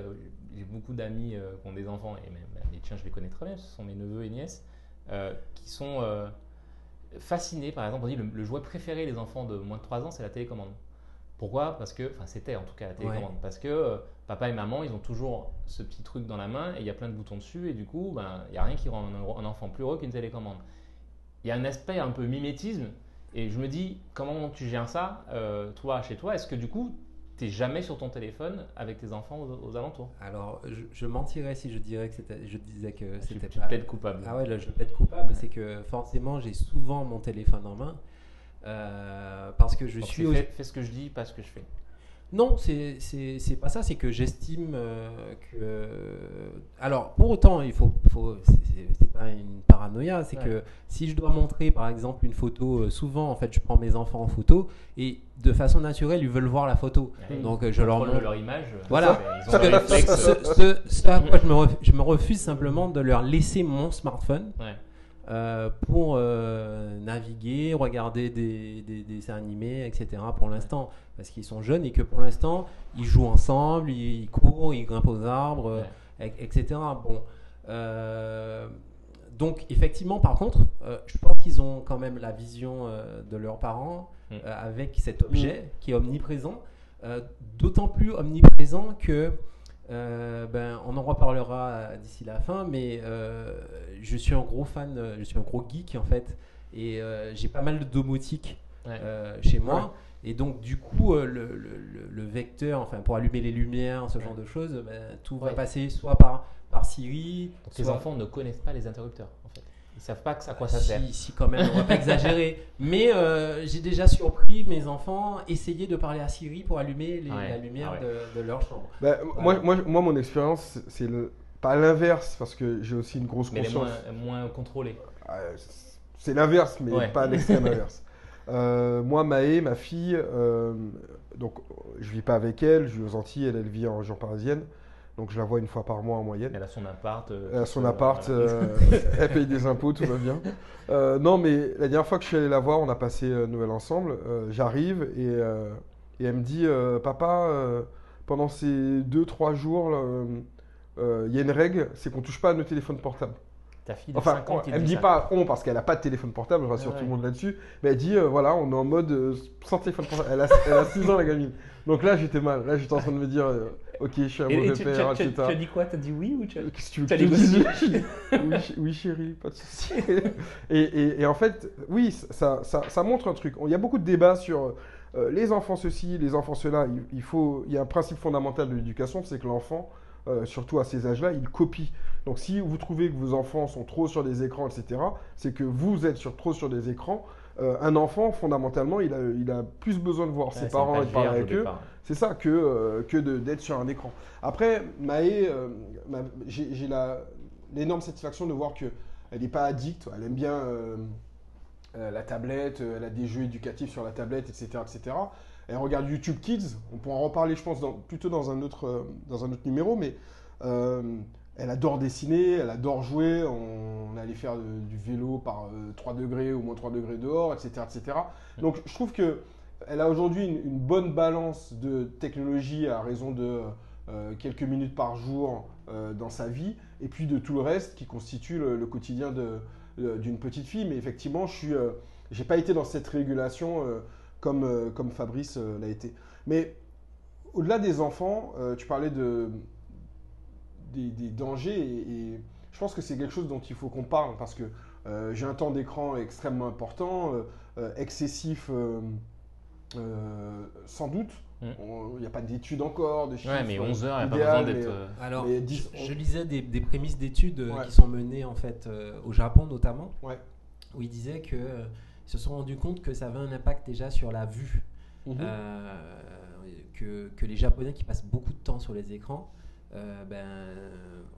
j'ai beaucoup d'amis qui ont des enfants, et même les tiens, je les connais très bien, ce sont mes neveux et nièces, qui sont fasciné, par exemple, on dit le, jouet préféré des enfants de moins de 3 ans, c'est la télécommande. Pourquoi? Parce que, enfin c'était en tout cas la télécommande, parce que euh, papa et maman, ils ont toujours ce petit truc dans la main et il y a plein de boutons dessus et du coup, ben, il n'y a rien qui rend un, enfant plus heureux qu'une télécommande. Il y a un aspect un peu mimétisme et je me dis, comment tu gères ça, euh, toi, chez toi? Est-ce que du coup, t'es jamais sur ton téléphone avec tes enfants aux, alentours. Alors, je, mentirais si je dirais que c'était, je disais que ah, c'était pas. Tu coupable. Ah ouais, là, je être coupable, c'est que forcément, j'ai souvent mon téléphone en main euh, parce que je suis. Fais, fais, ce que je dis, pas ce que je fais. Non, c'est pas ça, c'est que j'estime euh, que. Alors, pour autant, il faut. faut c'est pas une paranoïa, c'est que si je dois montrer par exemple une photo, euh, souvent en fait je prends mes enfants en photo et de façon naturelle ils veulent voir la photo. Donc euh, je leur montre. leur image. Voilà. ce, à quoi je me, refuse, je me refuse simplement de leur laisser mon smartphone. Euh, pour euh, naviguer, regarder des, dessins animés, etc. pour l'instant. Parce qu'ils sont jeunes et que pour l'instant, ils jouent ensemble, ils, courent, ils grimpent aux arbres, etc. Bon. Euh, donc effectivement, par contre, je pense qu'ils ont quand même la vision de leurs parents mm. avec cet objet qui est omniprésent. D'autant plus omniprésent que euh, ben, on en reparlera d'ici la fin, mais euh, je suis un gros fan, euh, je suis un gros geek en fait, et j'ai pas mal de domotique chez moi. Et donc, du coup, le, vecteur, enfin, pour allumer les lumières, ce genre de choses, ben, tout va passer soit par, par Siri. Donc, les enfants ne connaissent pas les interrupteurs, en fait. Ils savent pas à quoi ça sert. Si, quand même, on va pas exagérer. Mais euh, j'ai déjà surpris mes enfants essayer de parler à Siri pour allumer la lumière de, leur chambre. Bah, moi, moi, moi, mon expérience, c'est le... pas l'inverse, parce que j'ai aussi une grosse conscience. Mais moins, moins contrôlée. Ah, c'est l'inverse, mais pas l'extrême inverse. Euh, moi, Maë, ma fille, euh, donc je vis pas avec elle, je vis aux Antilles, elle, elle vit en région parisienne. Donc je la vois une fois par mois en moyenne. Elle a son appart. Euh, elle a son appart, euh, elle paye des impôts, tout va bien. Non, mais la dernière fois que je suis allé la voir, on a passé Noël ensemble. J'arrive et, et, elle me dit Papa, pendant ces 2-3 jours, il y a une règle, c'est qu'on touche pas à nos téléphones portables. Ta fille de Enfin, 5 ans elle me dit dit ça. pas on parce qu'elle a pas de téléphone portable, je rassure Ouais, tout le monde là-dessus. Mais elle dit euh, voilà, on est en mode euh, sans téléphone portable. Elle a, elle a 6 ans la gamine. Donc là j'étais mal. Là j'étais en train de me dire euh, ok, je suis un Et, mauvais tu- père, tu- etc. tu as dit quoi? T'as dit oui ou tu as... Qu'est-ce que tu veux tu as que je te dise? négocié oui, oui, chérie, pas de souci. et, et- et en fait, oui, ça, ça, ça montre un truc. Il y a beaucoup de débats sur euh, les enfants ceci, les enfants cela. Il, il faut, il y a un principe fondamental de l'éducation, c'est que l'enfant, euh, surtout à ces âges-là, il copie. Donc si vous trouvez que vos enfants sont trop sur des écrans, etc., c'est que vous êtes sur, trop sur des écrans. Euh, un enfant, fondamentalement, il a, il a plus besoin de voir Ouais, ses parents et de parler avec eux. C'est ça que, euh, que d'être sur un écran. Après, Maë, ma- j'ai l'énorme satisfaction de voir que elle n'est pas addicte, elle aime bien la tablette, elle a des jeux éducatifs sur la tablette, etc. etc. Elle regarde YouTube Kids, on pourra en reparler, je pense, plutôt dans un autre, euh, dans un autre numéro, mais euh, elle adore dessiner, elle adore jouer, on, allait faire du vélo par euh, 3 degrés ou moins 3 degrés dehors, etc. etc. Donc je trouve que elle a aujourd'hui une, bonne balance de technologie à raison de euh, quelques minutes par jour euh, dans sa vie, et puis de tout le reste qui constitue le, le quotidien d'une petite fille. Mais effectivement, je euh, j'ai pas été dans cette régulation euh, comme, euh, comme Fabrice euh, l'a été. Mais au-delà des enfants, euh, tu parlais de, des, des dangers, et, et je pense que c'est quelque chose dont il faut qu'on parle, parce que euh, j'ai un temps d'écran extrêmement important, euh, euh, excessif. euh, euh, sans doute, Mm. il n'y a pas d'études encore, de chiffres. Ouais, mais 11 heures, il n'y a pas besoin d'être. euh, Alors, Mais je, lisais des, des prémices d'études Ouais. qui sont menées en fait euh, au Japon notamment, Ouais. où ils disaient que euh, ils se sont rendus compte que ça avait un impact déjà sur la vue, Mhm. Euh, que, que les Japonais qui passent beaucoup de temps sur les écrans euh, ben,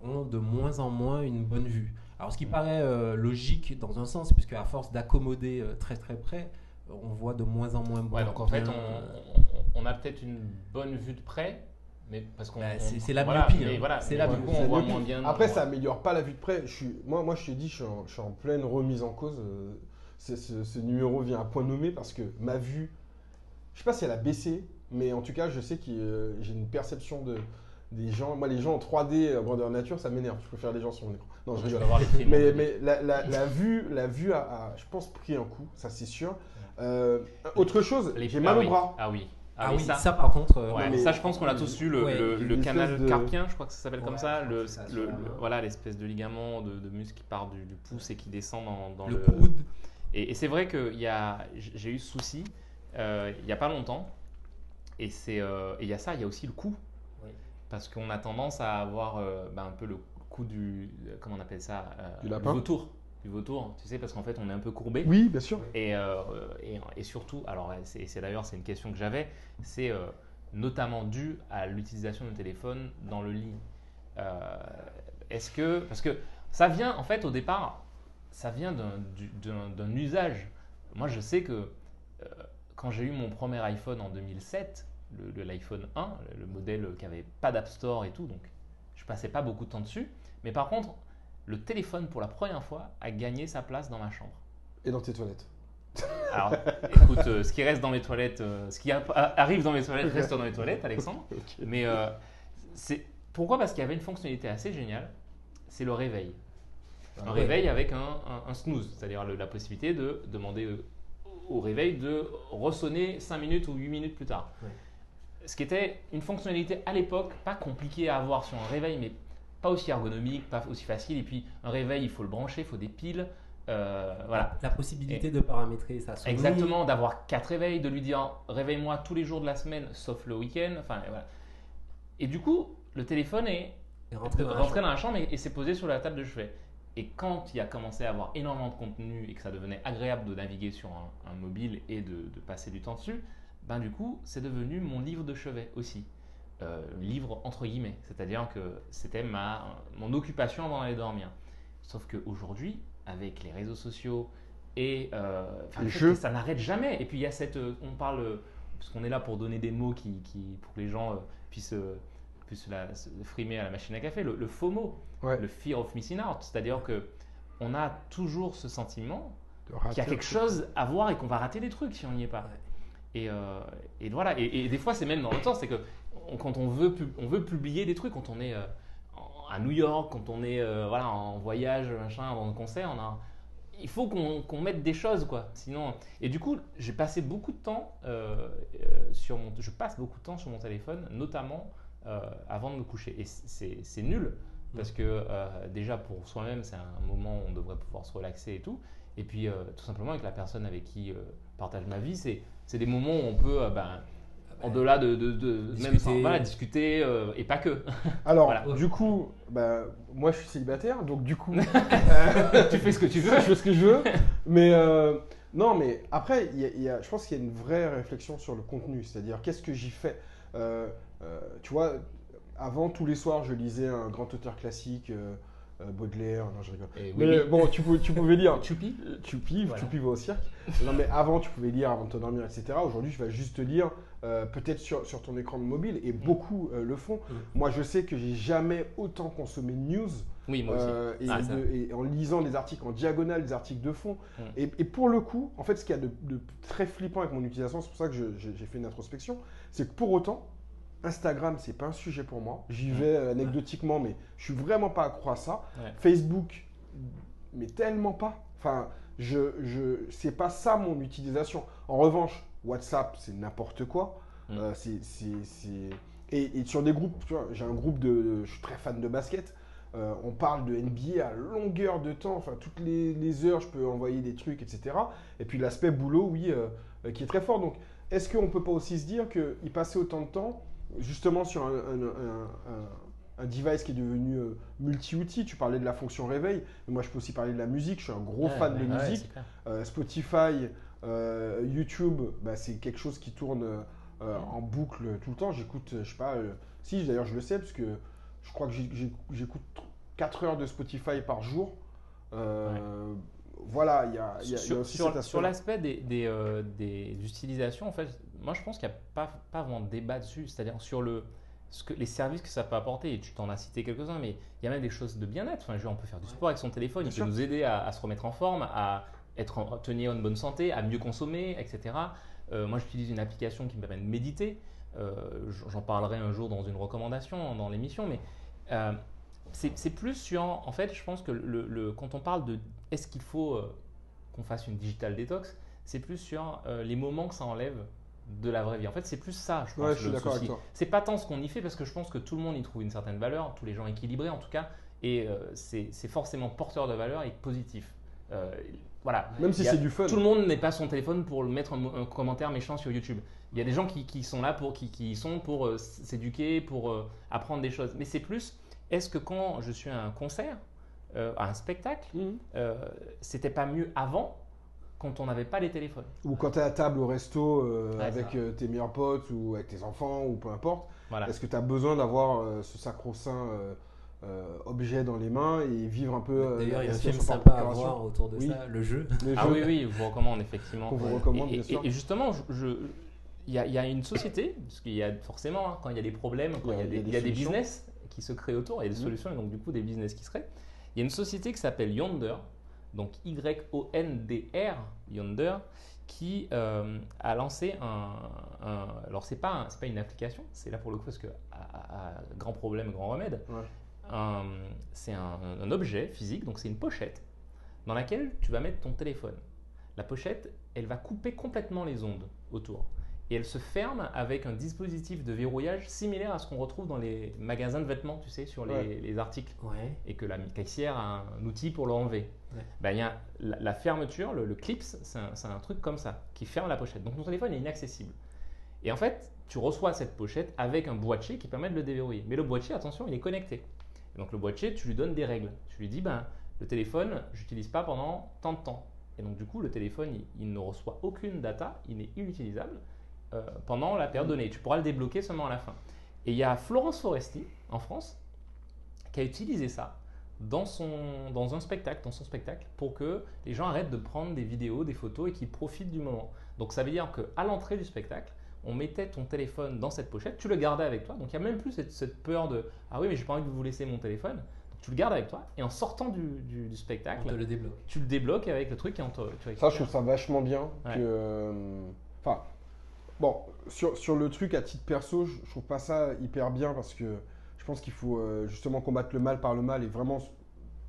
ont de moins en moins une bonne vue. Alors, ce qui paraît euh, logique dans un sens, puisque à force d'accommoder euh, très très près, on voit de moins en moins Ouais, bien- donc en fait, on, on- on a peut-être une bonne vue de près, mais parce qu'on. Bah, on- c'est- la voilà, myopie, hein. voilà, C'est la du myopie. on voit moins bien. Après, ça améliore pas la vue de près. Je suis, moi, moi, je te dis, je suis en, je suis en pleine remise en cause. euh, ce, ce numéro vient à point nommé parce que ma vue, je sais pas si elle a baissé, mais en tout cas, je sais que euh, j'ai une perception de, des gens. Moi, les gens en 3D, euh, grandeur nature, ça m'énerve. Je préfère les gens sur mon écran. Non, je rigole. Mais, mais la, la- la vue, la vue a, a, je pense, pris un coup, ça c'est sûr. Euh, autre chose, Les- j'ai ah mal oui, au bras. Ah oui. Ah, mais oui, ça, ça, par contre, euh, ouais, non, mais- ça, je pense qu'on l'a tous eu, le, Ouais, le- une le espèce canal de- carpien, je crois que ça s'appelle comme ça. Le, ça, voilà, l'espèce de ligament de, de muscle qui part du, du pouce et qui descend dans, dans le le. coude. Et, et c'est vrai que j'ai eu ce souci euh, il n'y a pas longtemps. Et c'est, euh, et il y a ça, il y a aussi le cou. Oui. Parce qu'on a tendance à avoir euh, ben, un peu le cou du. Comment on appelle ça euh, Du lapin vautour. Du vautour, tu sais, parce qu'en fait, on est un peu courbé. Oui, bien sûr. Et, euh, et, et surtout, alors c'est d'ailleurs c'est une question que j'avais, c'est euh, notamment dû à l'utilisation du téléphone dans le lit. Euh, Est-ce que parce que ça vient en fait au départ, ça vient d'un- du- d'un d'un usage. Moi, je sais que euh, quand j'ai eu mon premier iPhone en 2007, le- le- l'iPhone 1, le, le modèle qui avait pas d'App Store et tout, donc je passais pas beaucoup de temps dessus. Mais par contre, le téléphone pour la première fois a gagné sa place dans ma chambre. Et dans tes toilettes. Alors, écoute, euh, ce qui reste dans mes toilettes, euh, ce qui arrive dans mes toilettes reste dans mes toilettes, Alexandre. Mais euh, c'est pourquoi? Parce qu'il y avait une fonctionnalité assez géniale, c'est le réveil. Un Ouais. réveil avec un, un- un snooze, c'est-à-dire la possibilité de demander euh, au réveil de ressonner 5 minutes ou 8 minutes plus tard. Ouais. Ce qui était une fonctionnalité à l'époque pas compliquée à avoir sur un réveil, mais pas aussi ergonomique, pas aussi facile. Et puis un réveil, il faut le brancher, il faut des piles. euh, voilà. La possibilité de paramétrer sa sonnerie. Exactement, d'avoir quatre réveils, de lui dire réveille-moi tous les jours de la semaine, sauf le week-end. Enfin, et voilà. Et du coup, le téléphone est dans rentré dans la chambre et, et s'est posé sur la table de chevet. Et quand il a commencé à avoir énormément de contenu et que ça devenait agréable de naviguer sur un, un mobile et de, de passer du temps dessus, ben du coup, c'est devenu mon livre de chevet aussi. Euh, livre entre guillemets, c'est-à-dire que c'était ma mon occupation avant d'aller dormir. Sauf qu'aujourd'hui, avec les réseaux sociaux et euh, le que ça n'arrête jamais. Et puis il y a cette, euh, on parle, parce qu'on est là pour donner des mots qui, qui pour que les gens euh, puissent, puissent la, se frimer à la machine à café, le, le FOMO, Ouais. le fear of missing out, c'est-à-dire que on a toujours ce sentiment qu'il y a quelque chose à voir et qu'on va rater des trucs si on n'y est pas. Et, euh, et voilà. Et, et des fois, c'est même dans le temps, c'est que on- quand on veut, on veut publier des trucs, quand on est euh, en- à New York, quand on est euh, voilà, en voyage, machin, un concert, on a, il faut qu'on mette des choses, quoi. Sinon, et du coup, j'ai passé beaucoup de temps sur mon, je passe beaucoup de temps sur mon téléphone, notamment avant de me coucher. Et c'est nul parce que euh, déjà pour soi-même, c'est un moment où on devrait pouvoir se relaxer et tout. Et puis euh, tout simplement avec la personne avec qui euh, partage ma vie, c'est des moments où on peut, euh, ben, au-delà de, de, de- même Discuter. sans- voilà, discuter euh, et pas que. Alors, Voilà. du coup, bah, moi je suis célibataire, donc du coup, tu fais ce que tu veux. je fais ce que je veux. Mais euh, non, mais après, y a- y a- je pense qu'il y a une vraie réflexion sur le contenu, c'est-à-dire qu'est-ce que j'y fais? Euh, euh, tu vois, avant tous les soirs, je lisais un grand auteur classique, euh, Baudelaire. Non, je rigole. Et Mais oui. bon, tu, pou- tu pouvais lire. Choupi Euh, Tu pives, Voilà. tu pives au cirque. Non, mais avant, tu pouvais lire avant de te dormir, etc. Aujourd'hui, je vais juste te lire euh, peut-être sur, sur ton écran de mobile, et beaucoup euh, le font. Mm. Moi, je sais que j'ai jamais autant consommé de news Oui, moi aussi. euh, et, Ah, de- et en lisant des articles en diagonale, des articles de fond. Mm. Et, et pour le coup, en fait, ce qu'il y a de, de très flippant avec mon utilisation, c'est pour ça que j'ai fait une introspection, c'est que pour autant, Instagram, c'est pas un sujet pour moi. J'y Mm. vais euh, anecdotiquement, mais je suis vraiment pas accro à ça. Ouais. Facebook, mais tellement pas. Enfin, je, je, c'est pas ça mon utilisation. En revanche, WhatsApp, c'est n'importe quoi. Mm. Euh, c'est, Et, et sur des groupes, tu vois, j'ai un groupe de. Je suis très fan de basket. Euh, on parle de NBA à longueur de temps. Enfin, toutes les, les heures, je peux envoyer des trucs, etc. Et puis l'aspect boulot, oui, euh, qui est très fort. Donc, est-ce qu'on peut pas aussi se dire qu'il passait autant de temps justement sur un, un- un- un- un device qui est devenu euh, multi-outil Tu parlais de la fonction réveil, mais moi je peux aussi parler de la musique. Je suis un gros Ouais, fan ouais, de ouais, musique. Euh, Spotify, euh, YouTube, bah, c'est quelque chose qui tourne en boucle tout le temps. J'écoute, je sais pas, si d'ailleurs je le sais, parce que je crois que j'écoute 4 heures de Spotify par jour. Euh, Voilà, il y a, y a- il y a sur, aussi sur- l'aspect des, des, euh, des utilisations, en fait, moi je pense qu'il n'y a pas, pas vraiment de débat dessus, c'est-à-dire sur le, ce que, les services que ça peut apporter, et tu t'en as cité quelques-uns, mais il y a même des choses de bien-être. Enfin, on peut faire du sport avec son téléphone, Bien il sûr. peut nous aider à, à se remettre en forme, à être en, tenir une bonne santé, à mieux consommer, etc. Euh, moi j'utilise une application qui me permet de méditer, Euh, j'en parlerai un jour dans une recommandation, dans l'émission, mais c'est plus sur, en fait, je pense que le, le- quand on parle de est-ce qu'il faut euh, qu'on fasse une digital détox, c'est plus sur euh, les moments que ça enlève de la vraie vie. En fait, c'est plus ça, je pense, Ouais, je suis. C'est pas tant ce qu'on y fait, parce que je pense que tout le monde y trouve une certaine valeur, tous les gens équilibrés en tout cas, et euh, c'est forcément porteur de valeur et positif. Euh, voilà. Même si c'est du fun. Tout le monde n'est pas son téléphone pour le mettre un, commentaire méchant sur YouTube. Il y a des gens qui, qui sont là pour, qui, qui sont pour euh, s'éduquer, pour apprendre des choses. Mais c'est plus, est-ce que quand je suis à un concert, euh, à un spectacle, Mhm. euh, c'était pas mieux avant quand on n'avait pas les téléphones? Ou quand tu es à table au resto euh, Ouais, avec euh, tes meilleurs potes ou avec tes enfants ou peu importe, Voilà. est-ce que tu as besoin d'avoir euh, ce sacro-saint euh, euh, objet dans les mains et vivre un peu. D'ailleurs, il y a un film sympa à voir autour de Oui. ça, le jeu. Les Ah jeux oui, oui, je vous recommande effectivement. qu'on vous recommande, Et, bien et- sûr. et justement, je, je- il y, a, il y a une société, parce qu'il y a forcément, hein, quand il y a des problèmes, quand il y a des, il y a des business qui se créent autour, il y a des Mhm. solutions et donc du coup des business qui se créent. Il y a une société qui s'appelle Yonder, donc Y-O-N-D-R, Yonder, qui euh, a lancé un. un- alors, c'est pas, un- pas une application, c'est là pour le coup parce que, à, à- à grand problème, grand remède, Ouais. c'est un, un objet physique, donc c'est une pochette dans laquelle tu vas mettre ton téléphone. La pochette, elle va couper complètement les ondes autour. Et elle se ferme avec un dispositif de verrouillage similaire à ce qu'on retrouve dans les magasins de vêtements, tu sais, sur les, Ouais. les articles. Ouais. Et que la caissière a un outil pour l'enlever. Ouais. Ben, il y a la, la fermeture, le, le clips, c'est un, truc comme ça, qui ferme la pochette. Donc ton téléphone est inaccessible. Et en fait, tu reçois cette pochette avec un boîtier qui permet de le déverrouiller. Mais le boîtier, attention, il est connecté. Et donc le boîtier, tu lui donnes des règles. Tu lui dis, ben, le téléphone, j'utilise pas pendant tant de temps. Et donc du coup, le téléphone, il, il ne reçoit aucune data, il est inutilisable euh, pendant la période donnée. Tu pourras le débloquer seulement à la fin. Et il y a Florence Foresti, en France, qui a utilisé ça dans, son, dans un spectacle, dans son spectacle, pour que les gens arrêtent de prendre des vidéos, des photos et qu'ils profitent du moment. Donc ça veut dire qu'à l'entrée du spectacle, on mettait ton téléphone dans cette pochette, tu le gardais avec toi, donc il n'y a même plus cette, cette peur de ah oui mais j'ai pas envie de vous laisser mon téléphone, donc tu le gardes avec toi et en sortant du, du- du On spectacle, te le débloque. tu le débloques avec le truc et on te, tu Ça, je trouve ça vachement bien. Ouais. que, euh, Enfin, bon, sur, sur le truc à titre perso, je, je trouve pas ça hyper bien parce que je pense qu'il faut euh, justement combattre le mal par le mal et vraiment,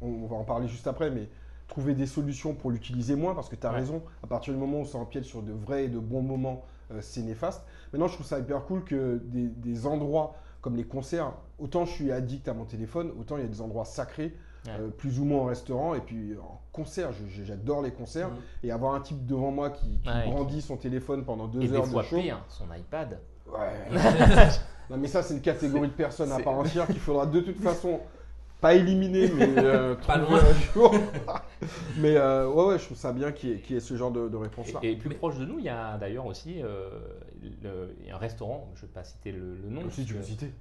on, on va en parler juste après, mais trouver des solutions pour l'utiliser moins parce que tu as Ouais. raison. À partir du moment où ça empiète sur de vrais et de bons moments, euh, c'est néfaste. Maintenant, je trouve ça hyper cool que des, des endroits comme les concerts, autant je suis addict à mon téléphone, autant il y a des endroits sacrés, Ouais. euh, plus ou moins en restaurant, et puis en concert, j'adore les concerts. Mhm. Et avoir un type devant moi qui, qui Ouais, qui- brandit son téléphone pendant deux Et des heures fois de show. pire, son iPad. Ouais. non, mais ça, c'est une catégorie de personnes à part entière qu'il faudra de toute façon pas éliminer, mais euh, Pas loin. un jour. mais euh, ouais, ouais, je trouve ça bien qu'il y, ait- qu'il y ait ce genre de, de réponse-là. Et, et plus proche de nous, il y a d'ailleurs aussi euh, le- il y a un restaurant, je ne vais pas citer le, le nom. si tu veux citer.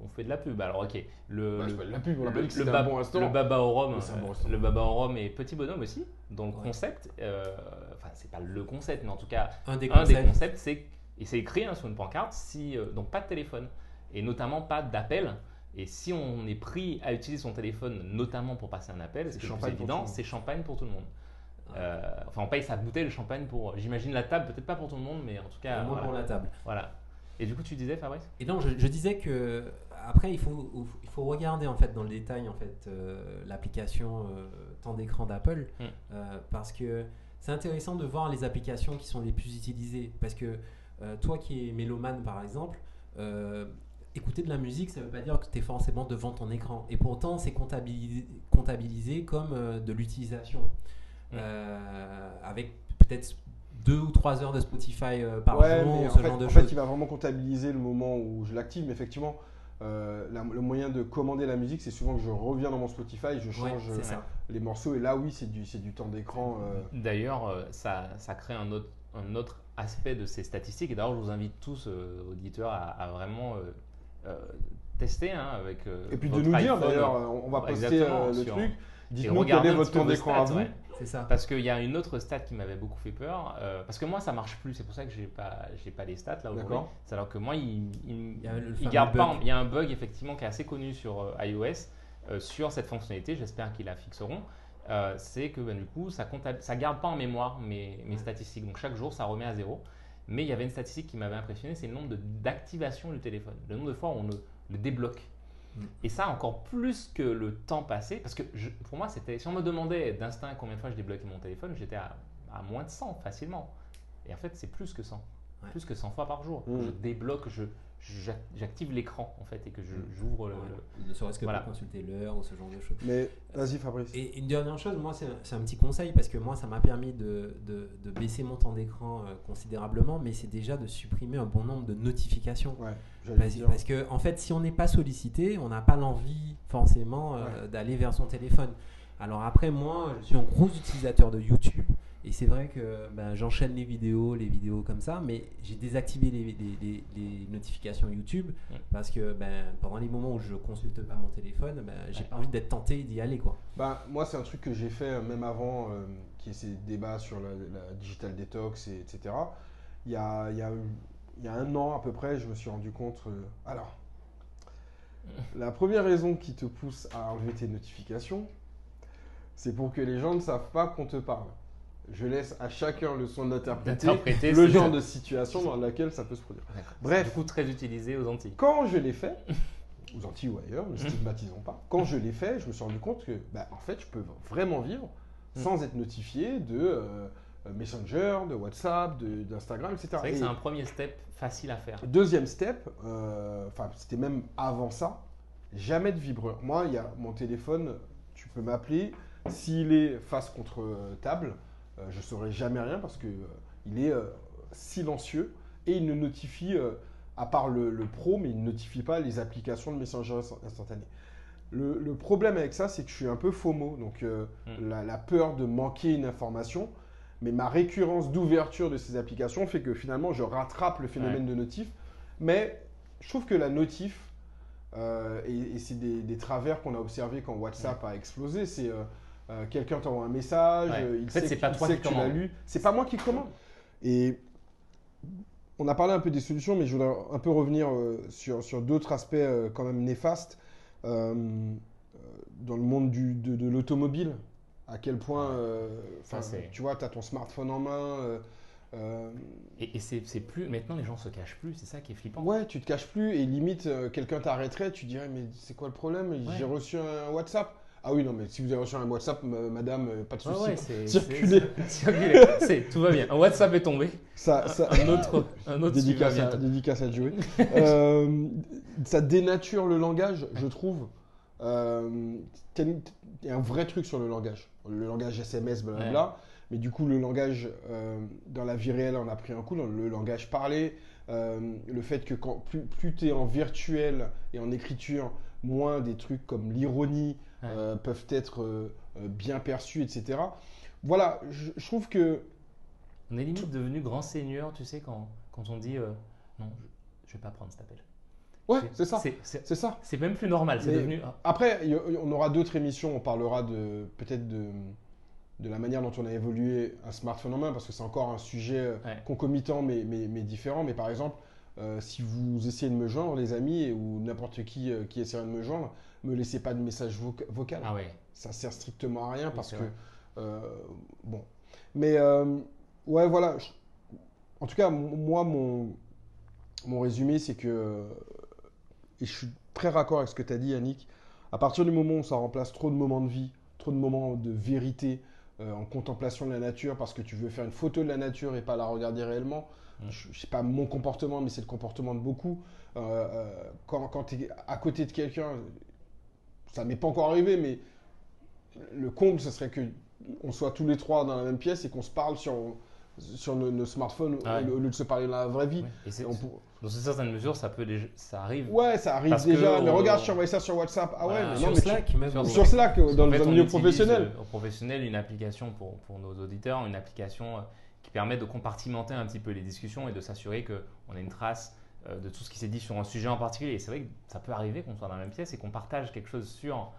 Euh, on fait de la pub. Alors, ok. Le, Bah, le- c'est pas de la pub, on le- le bab- bon. Le Baba au Rhum, bon euh, le Baba au Rhum et Petit Bonhomme aussi. Donc, Ouais. concept, euh, enfin, c'est pas le concept, mais en tout cas, Un des un concepts. c'est, et c'est écrit hein, sur une pancarte, si, euh, donc pas de téléphone, et notamment pas d'appel. Et si on est pris à utiliser son téléphone, notamment pour passer un appel, C'est le champagne plus pour tout le évident, monde. c'est champagne pour tout le monde. Euh, enfin, on paye sa bouteille de champagne pour, j'imagine, la table, peut-être pas pour tout le monde, mais en tout cas, Au moins voilà. pour la table. Voilà. Et du coup, tu disais, Fabrice? Et non, je, je disais que après il faut il faut regarder en fait dans le détail en fait euh, l'application euh, temps d'écran d'Apple Mm. euh, parce que c'est intéressant de voir les applications qui sont les plus utilisées parce que euh, toi qui es mélomane par exemple euh, écouter de la musique ça veut pas dire que tu es forcément devant ton écran et pourtant c'est comptabilisé, comptabilisé comme euh, de l'utilisation Mm. Euh, avec peut-être deux ou trois heures de Spotify euh, par ouais, jour mais ou en ce fait, genre de en fait, il va vraiment comptabiliser le moment où je l'active, mais effectivement, euh, la- le moyen de commander la musique, c'est souvent que je reviens dans mon Spotify, je change euh, les morceaux, et là, oui, c'est du, du temps d'écran. euh, D'ailleurs, ça, ça crée un autre, un autre aspect de ces statistiques. Et d'ailleurs, je vous invite tous, auditeurs, à, à vraiment tester hein, avec. Et puis de nous dire d'ailleurs, on va poster le truc. Et Dites-nous quel regardez est un votre temps d'écran à stats, vous. ouais. c'est ça Parce qu'il y a une autre stat qui m'avait beaucoup fait peur. euh, parce que moi, ça marche plus. C'est pour ça que j'ai pas, j'ai pas les stats là aujourd'hui. D'accord. C'est alors que moi, il, il, Il y a le il fameux garde pas. bug. Il y a un bug effectivement qui est assez connu sur euh, iOS euh, sur cette fonctionnalité. J'espère qu'ils la fixeront. Euh, c'est que ben, du coup, ça compte, ça garde pas en mémoire mes, mes Ouais. statistiques. Donc chaque jour, ça remet à zéro. Mais il y avait une statistique qui m'avait impressionné, c'est le nombre de- d'activations du téléphone, le nombre de fois où on le, le débloque. Mm. Et ça encore plus que le temps passé, parce que je- pour moi, c'était, si on me demandait d'instinct combien de fois je débloquais mon téléphone, j'étais à, à moins de 100 facilement. Et en fait, c'est plus que 100, Ouais. plus que 100 fois par jour. Mm. Je débloque, je, je- j'active l'écran en fait et que je- Mm. j'ouvre le, Ouais, le- ne serait-ce que voilà. pour consulter l'heure ou ce genre de choses. Mais vas-y, Fabrice. Et une dernière chose, moi, c'est un, c'est un petit conseil parce que moi, ça m'a permis de, de- de baisser mon temps d'écran euh, considérablement, mais c'est déjà de supprimer un bon nombre de notifications. Ouais, Parce, parce que, en fait, si on n'est pas sollicité, on n'a pas l'envie forcément euh, d'aller vers son téléphone. Alors après, moi, je suis un gros utilisateur de YouTube. Et c'est vrai que ben, j'enchaîne les vidéos, les vidéos comme ça, mais j'ai désactivé les, les- les- les notifications YouTube Ouais. parce que ben, pendant les moments où je consulte pas mon téléphone, ben, j'ai Ouais. pas envie d'être tenté d'y aller. Quoi. Bah, moi, c'est un truc que j'ai fait euh, même avant, euh, qui est ces débats sur la, la digital detox, et, etc. Il y, a, il, y a, il y a un an à peu près, je me suis rendu compte. euh, alors, la première raison qui te pousse à enlever tes notifications, c'est pour que les gens ne savent pas qu'on te parle. Je laisse à chacun le soin d'interpréter le genre de situation dans laquelle ça peut se produire. Bref. Du coup, très utilisé aux Antilles. Quand je l'ai fait, aux Antilles ou ailleurs, ne stigmatisons pas, quand je l'ai fait, je me suis rendu compte que, bah, en fait, je peux vraiment vivre Mm. sans être notifié de euh, Messenger, de WhatsApp, d'Instagram, etc. C'est vrai que Et c'est un premier step facile à faire. Deuxième step, euh, c'était même avant ça, jamais de vibreur. Moi, il y a mon téléphone, tu peux m'appeler, s'il est face contre table, je ne saurai jamais rien parce que euh, il est euh, silencieux et il ne notifie, euh, à part le, le pro, mais il ne notifie pas les applications de messagerie instant- instantanée. Le, le problème avec ça, c'est que je suis un peu FOMO, donc euh, Mm. la, la peur de manquer une information, mais ma récurrence d'ouverture de ces applications fait que finalement je rattrape le phénomène de notif. Mais je trouve que la notif, euh, et, et c'est des, des travers qu'on a observés quand WhatsApp a explosé, c'est euh, euh, quelqu'un t'envoie un message, Ouais. euh, il En fait, sait, que- pas il toi sait qui que tu l'as lu. C'est pas moi qui commande. Et on a parlé un peu des solutions, mais je voudrais un peu revenir euh, sur, sur d'autres aspects euh, quand même néfastes. Euh, dans le monde du- de, de l'automobile, à quel point, enfin, tu vois, tu as ton smartphone en main, Et, et c'est plus. Maintenant, les gens se cachent plus, c'est ça qui est flippant. ouais, tu te caches plus et limite, quelqu'un t'arrêterait, tu dirais, mais c'est quoi le problème? J'ai Ouais. reçu un WhatsApp. Ah oui, non, mais si vous avez reçu un WhatsApp, ma- madame, euh, pas de Ouais, souci. ouais, c'est. Circuler. C'est- Tout va bien. Un WhatsApp est tombé. Ça, ça, Un autre, un autre dédicace, à, dédicace à Joey. Euh, ça dénature le langage, je trouve. Euh, Il y a un vrai truc sur le langage. Le langage SMS, blablabla. Mais du coup, le langage euh, dans la vie réelle en a pris un coup. Dans le langage parlé, euh, le fait que quand, plus, plus tu es en virtuel et en écriture, moins des trucs comme l'ironie Ouais. euh, peuvent être euh, euh, bien perçus, etc. Voilà, je, je trouve que On est limite devenu grand seigneur, tu sais, quand, quand on dit non, je, je vais pas prendre cet appel. ouais, c'est ça. C'est- ça. c'est même plus normal. C'est devenu. ah, Après, on aura d'autres émissions, on parlera de peut-être de, de la manière dont on a évolué un smartphone en main, parce que c'est encore un sujet Ouais. concomitant mais, mais, mais différent. Mais par exemple, euh, si vous essayez de me joindre, les amis, ou n'importe qui euh, qui essaiera de me joindre, me laissez pas de message voca- vocal. Ah ouais. Ça sert strictement à rien Oui, parce que euh, bon. Mais euh, ouais, voilà. je- En tout cas, moi, mon, mon résumé, c'est que et je suis très raccord avec ce que tu as dit, Yannick. À partir du moment où ça remplace trop de moments de vie, trop de moments de vérité euh, en contemplation de la nature, parce que tu veux faire une photo de la nature et pas la regarder réellement, Mm. je je sais pas mon comportement, mais c'est le comportement de beaucoup. Euh, quand quand tu es à côté de quelqu'un, ça m'est pas encore arrivé, mais le comble, ce serait que on soit tous les trois dans la même pièce et qu'on se parle sur, sur nos, nos smartphones Ah ouais. au, lieu de se parler dans la vraie vie. Ouais. Et c'est- Et on pour- dans une certaine mesure, ça peut déjà, ça arrive. Ouais, ça arrive Parce déjà. Mais on- regarde, je t'ai envoyé ça sur WhatsApp. Ah ouais, Voilà. mais Sur non, mais tu- Slack, même. sur sur Slack, euh, dans En fait, le milieu professionnel. euh, Au professionnel, une application pour, pour nos auditeurs, une application euh, qui permet de compartimenter un petit peu les discussions et de s'assurer qu'on a une trace de tout ce qui s'est dit sur un sujet en particulier. Et c'est vrai que ça peut arriver qu'on soit dans la même pièce et qu'on partage quelque chose sur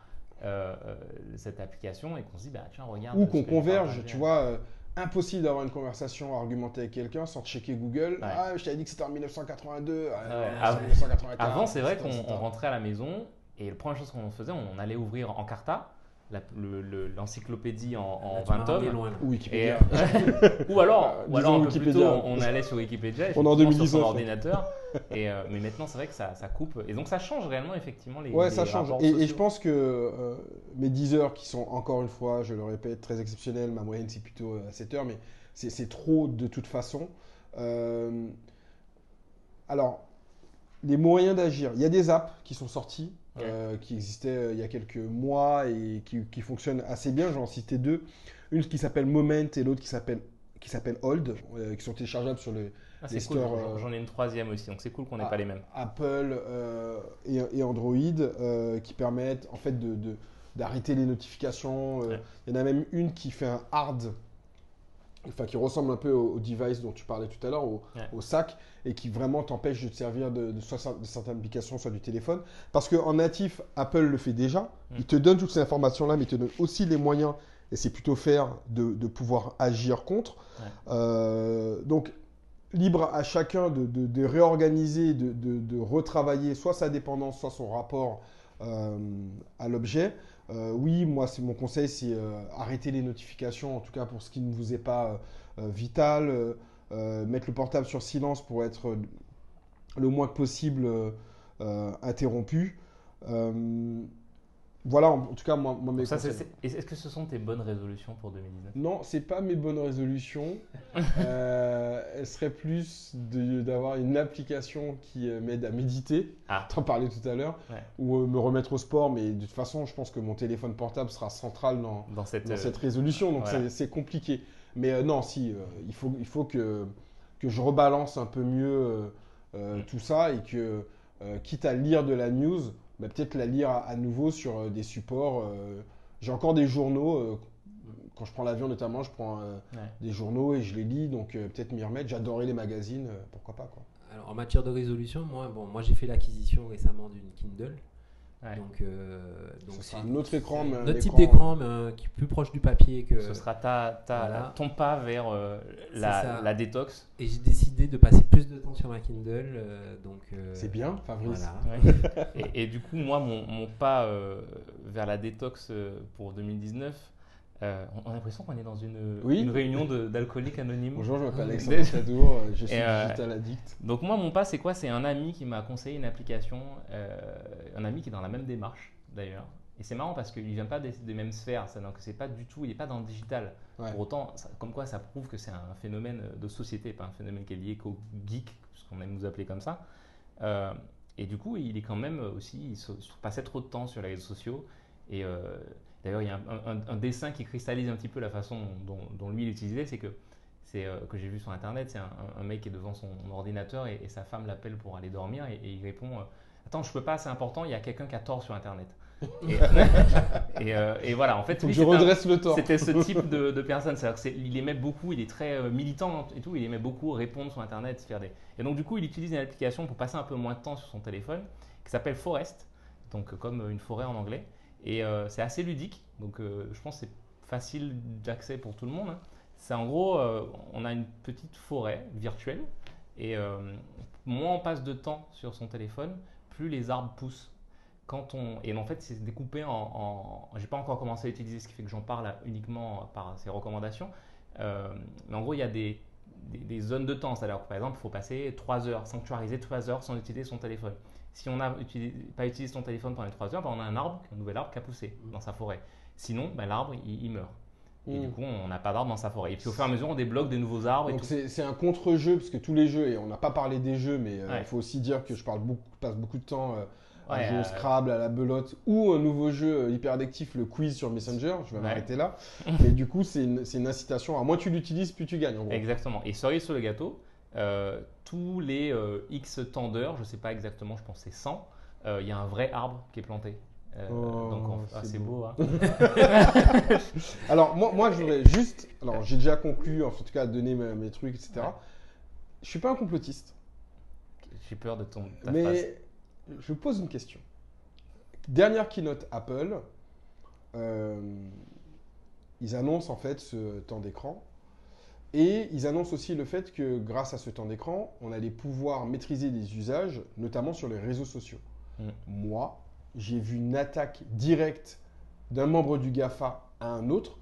euh, euh, cette application et qu'on se dit, bah, tiens, regarde. Ou qu'on converge, tu vois. euh, impossible d'avoir une conversation argumentée avec quelqu'un sans checker Google. Ouais. Ah, je t'avais dit que c'était en 1982. Ah, non, Ouais. c'est en Avant- 1984. Avant, c'est vrai qu'on rentrait à la maison et la première chose qu'on faisait, on allait ouvrir en le- le- l'encyclopédie en, en Là, tu m'as 20 ramené tomes. Ou Et, Wikipédia. ou alors, Ah, ou alors un peu plus Wikipédia. tôt, on allait sur Wikipédia, On est en effectivement, sur 2019, son ordinateur. Et, euh, mais maintenant, c'est vrai que ça, ça coupe. Et donc, ça change réellement, effectivement, les, Ouais, les ça change. Et, et je pense que euh, mes 10 heures qui sont encore une fois, je le répète, très exceptionnelles, ma moyenne c'est plutôt euh, à 7 heures, mais c'est c'est trop de toute façon. Euh, alors, les moyens d'agir. Il y a des apps qui sont sorties, Ouais. euh, qui existaient euh, il y a quelques mois et qui, qui fonctionnent assez bien. J'en citais deux. Une qui s'appelle Moment et l'autre qui s'appelle qui s'appelle Hold, euh, qui sont téléchargeables sur le Ah, les cool, stores, j'en- ai une troisième aussi, donc c'est cool qu'on n'ait Ah. pas les mêmes. Apple euh, et, et Android euh, qui permettent en fait de, d'arrêter les notifications. Ouais. Il y en a même une qui fait un hard, enfin qui ressemble un peu au, au device dont tu parlais tout à l'heure, au, Ouais. au sac, et qui vraiment t'empêche de te servir de, de soit de certaines applications, soit du téléphone. Parce qu'en natif, Apple le fait déjà. Mm. Il te donne toutes ces informations-là, mais il te donne aussi les moyens, et c'est plutôt faire, de, de pouvoir agir contre. Ouais. Euh, donc, libre à chacun de, réorganiser, de retravailler soit sa dépendance, soit son rapport euh, à l'objet. Euh, oui, moi, c'est mon conseil, c'est euh, arrêter les notifications, en tout cas pour ce qui ne vous est pas euh, vital. mettre le portable sur silence pour être le moins que possible interrompu. Voilà, en, en tout cas, moi, moi, mes Est-ce que ce sont tes bonnes résolutions pour 2019 Non, c'est pas mes bonnes résolutions. Euh, elle serait plus d'avoir une application qui euh, m'aide à méditer. Ah. T'en parlais tout à l'heure. Ouais. Ou euh, me remettre au sport. Mais de toute façon, je pense que mon téléphone portable sera central dans, dans cette, dans euh, cette résolution. Donc voilà. c'est- compliqué. Mais non, si, il faut, il faut que, que je rebalance un peu mieux Mm. tout ça et que, quitte à lire de la news, bah, peut-être la lire à, à nouveau sur euh, des supports. euh, J'ai encore des journaux. euh, quand je prends l'avion notamment, je prends euh, Ouais. des journaux et je les lis. Donc euh, peut-être m'y remettre. J'adorais les magazines. euh, pourquoi pas quoi. Alors, en matière de résolution, moi, bon, moi j'ai fait l'acquisition récemment d'une Kindle. Ouais. Donc, euh, donc c'est un autre écran, mais un Notre type écran- d'écran, mais un- qui est plus proche du papier que. Ce sera ta, ta, voilà. ton pas vers euh, la, la détox. Et j'ai décidé de passer plus de temps sur ma Kindle. euh, donc. euh, C'est bien, Fabrice. Voilà. Ouais. et, et du coup, moi, mon, mon pas euh, vers la détox euh, pour 2019, Euh, on a l'impression qu'on est dans une, Oui. une réunion d'alcooliques anonymes. Bonjour, je m'appelle Alexandre euh, je suis euh, digital addict. Donc moi, mon pas, c'est quoi? C'est un ami qui m'a conseillé une application, euh, un ami qui est dans la même démarche d'ailleurs. Et c'est marrant parce qu'il vient pas des, des mêmes sphères, ça, donc c'est pas du tout, il n'est pas dans le digital. Ouais. Pour autant, ça- comme quoi ça prouve que c'est un phénomène de société, pas un phénomène qui est lié qu'au geek, ce qu'on aime nous appeler comme ça. Euh, et du coup, il est quand même aussi, il se, se passait trop de temps sur les réseaux sociaux. Et euh, d'ailleurs, il y a un, un- un dessin qui cristallise un petit peu la façon dont, dont lui il utilisait, c'est que c'est euh, que j'ai vu sur internet, c'est un, mec qui est devant son ordinateur et, et sa femme l'appelle pour aller dormir et, et il répond euh, Attends, je peux pas, c'est important, il y a quelqu'un qui a tort sur internet. et, et, euh, voilà, en fait, lui, je un- redresse le tort. c'était ce type de, de personne. C'est-à-dire aimait beaucoup, il est très militant et tout, il aimait beaucoup répondre sur Internet, faire des. Et donc, du coup, il utilise une application pour passer un peu moins de temps sur son téléphone qui s'appelle Forest, donc comme une forêt en anglais. Et euh, c'est assez ludique, donc euh, je pense que c'est facile d'accès pour tout le monde. C'est en gros, euh, on a une petite forêt virtuelle. Et moins on passe de temps sur son téléphone, plus les arbres poussent. Quand on et en fait c'est découpé en, en j'ai pas encore commencé à utiliser ce qui fait que j'en parle uniquement par ces recommandations. Mais en gros il y a des, zones de temps. C'est-à-dire par exemple il faut passer 3 heures sanctuariser 3 heures sans utiliser son téléphone si on n'a pas utilisé son téléphone pendant les 3 heures ben, on a un arbre un nouvel arbre qui a poussé dans sa forêt sinon ben, l'arbre il, il meurt et Mm. du coup on n'a pas d'arbre dans sa forêt et puis au fur et à mesure on débloque des nouveaux arbres Donc c'est un contre-jeu, parce que tous les jeux, et on n'a pas parlé des jeux, mais euh, il Ouais. faut aussi dire que je parle beaucoup, passe beaucoup de temps euh, à Ouais, jouer au euh, Scrabble, à la belote, ou un nouveau jeu hyper addictif, le quiz sur Messenger, je vais Ouais. m'arrêter là. mais du coup, c'est une, incitation, à moins tu l'utilises, plus tu gagnes en gros. Exactement. Et cerise sur le gâteau, euh, tous les euh, X temps d'heure, je sais pas exactement, je pense c'est 100, euh, il y a un vrai arbre qui est planté. Oh, donc on- ah, c'est beau. beau. hein. Alors moi, moi je voudrais juste, alors j'ai déjà conclu, en tout cas, à donner mes, mes trucs, etc. Ouais. Je suis pas un complotiste, J'ai peur de ton ta mais je pose une question. Dernière keynote Apple, euh, ils annoncent en fait ce temps d'écran. Et ils annoncent aussi le fait que grâce à ce temps d'écran, on allait pouvoir maîtriser les usages, notamment sur les réseaux sociaux. Mm. Moi, j'ai vu une attaque directe d'un membre du GAFA à un autre,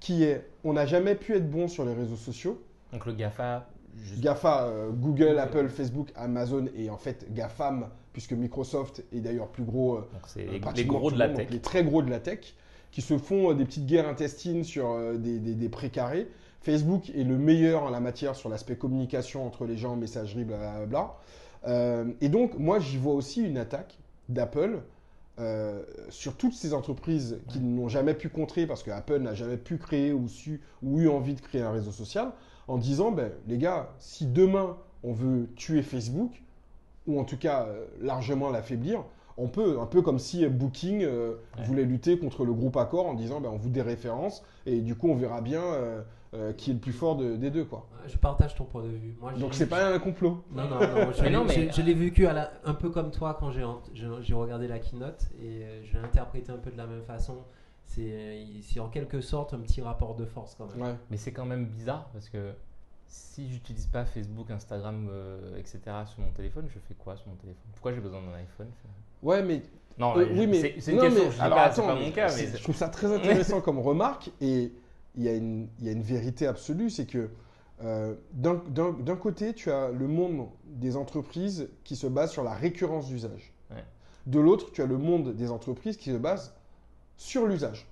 qui est on n'a jamais pu être bon sur les réseaux sociaux. Donc le GAFA, juste- GAFA, euh, Google, Google. Apple, Facebook, Amazon et en fait GAFAM, puisque Microsoft est d'ailleurs plus gros. euh, c'est les, gros de la monde, tech. les très gros de la tech, qui se font euh, des petites guerres intestines sur euh, des, des, des précarés. Facebook est le meilleur en la matière sur l'aspect communication entre les gens, messagerie, blablabla. Euh, et donc, moi, j'y vois aussi une attaque d'Apple euh, sur toutes ces entreprises qui n'ont jamais pu contrer parce que Apple n'a jamais pu créer ou su ou eu envie de créer un réseau social en disant ben, les gars, si demain on veut tuer Facebook ou en tout cas euh, largement l'affaiblir, on peut, un peu comme si Booking euh, Ouais. voulait lutter contre le groupe Accor en disant ben, on vous déréférence et du coup on verra bien euh, qui est le plus fort de- des deux. quoi. Je partage ton point de vue. Moi, Donc c'est pas un complot. Non, non, non, je Mais l'ai- non, mais- je- je l'ai vécu à la- un peu comme toi quand j'ai ent- j'ai j'ai regardé la keynote et euh, je l'ai interprété un peu de la même façon. C'est euh, c'est en quelque sorte un petit rapport de force quand même. Ouais. Mais c'est quand même bizarre parce que si j'utilise pas Facebook, Instagram, euh, etc. sur mon téléphone, je fais quoi sur mon téléphone? Pourquoi j'ai besoin d'un iPhone Ouais, mais Non, Euh, oui, mais c'est c'est une non, question. mais je alors, pas, c'est attends, pas mon cas, mais c'est- c'est- je trouve ça très intéressant comme remarque et il y, a une- il y a une vérité absolue, c'est que euh, d'un- côté, tu as le monde des entreprises qui se base sur la récurrence d'usage. Ouais. De l'autre, tu as le monde des entreprises qui se base sur l'usage.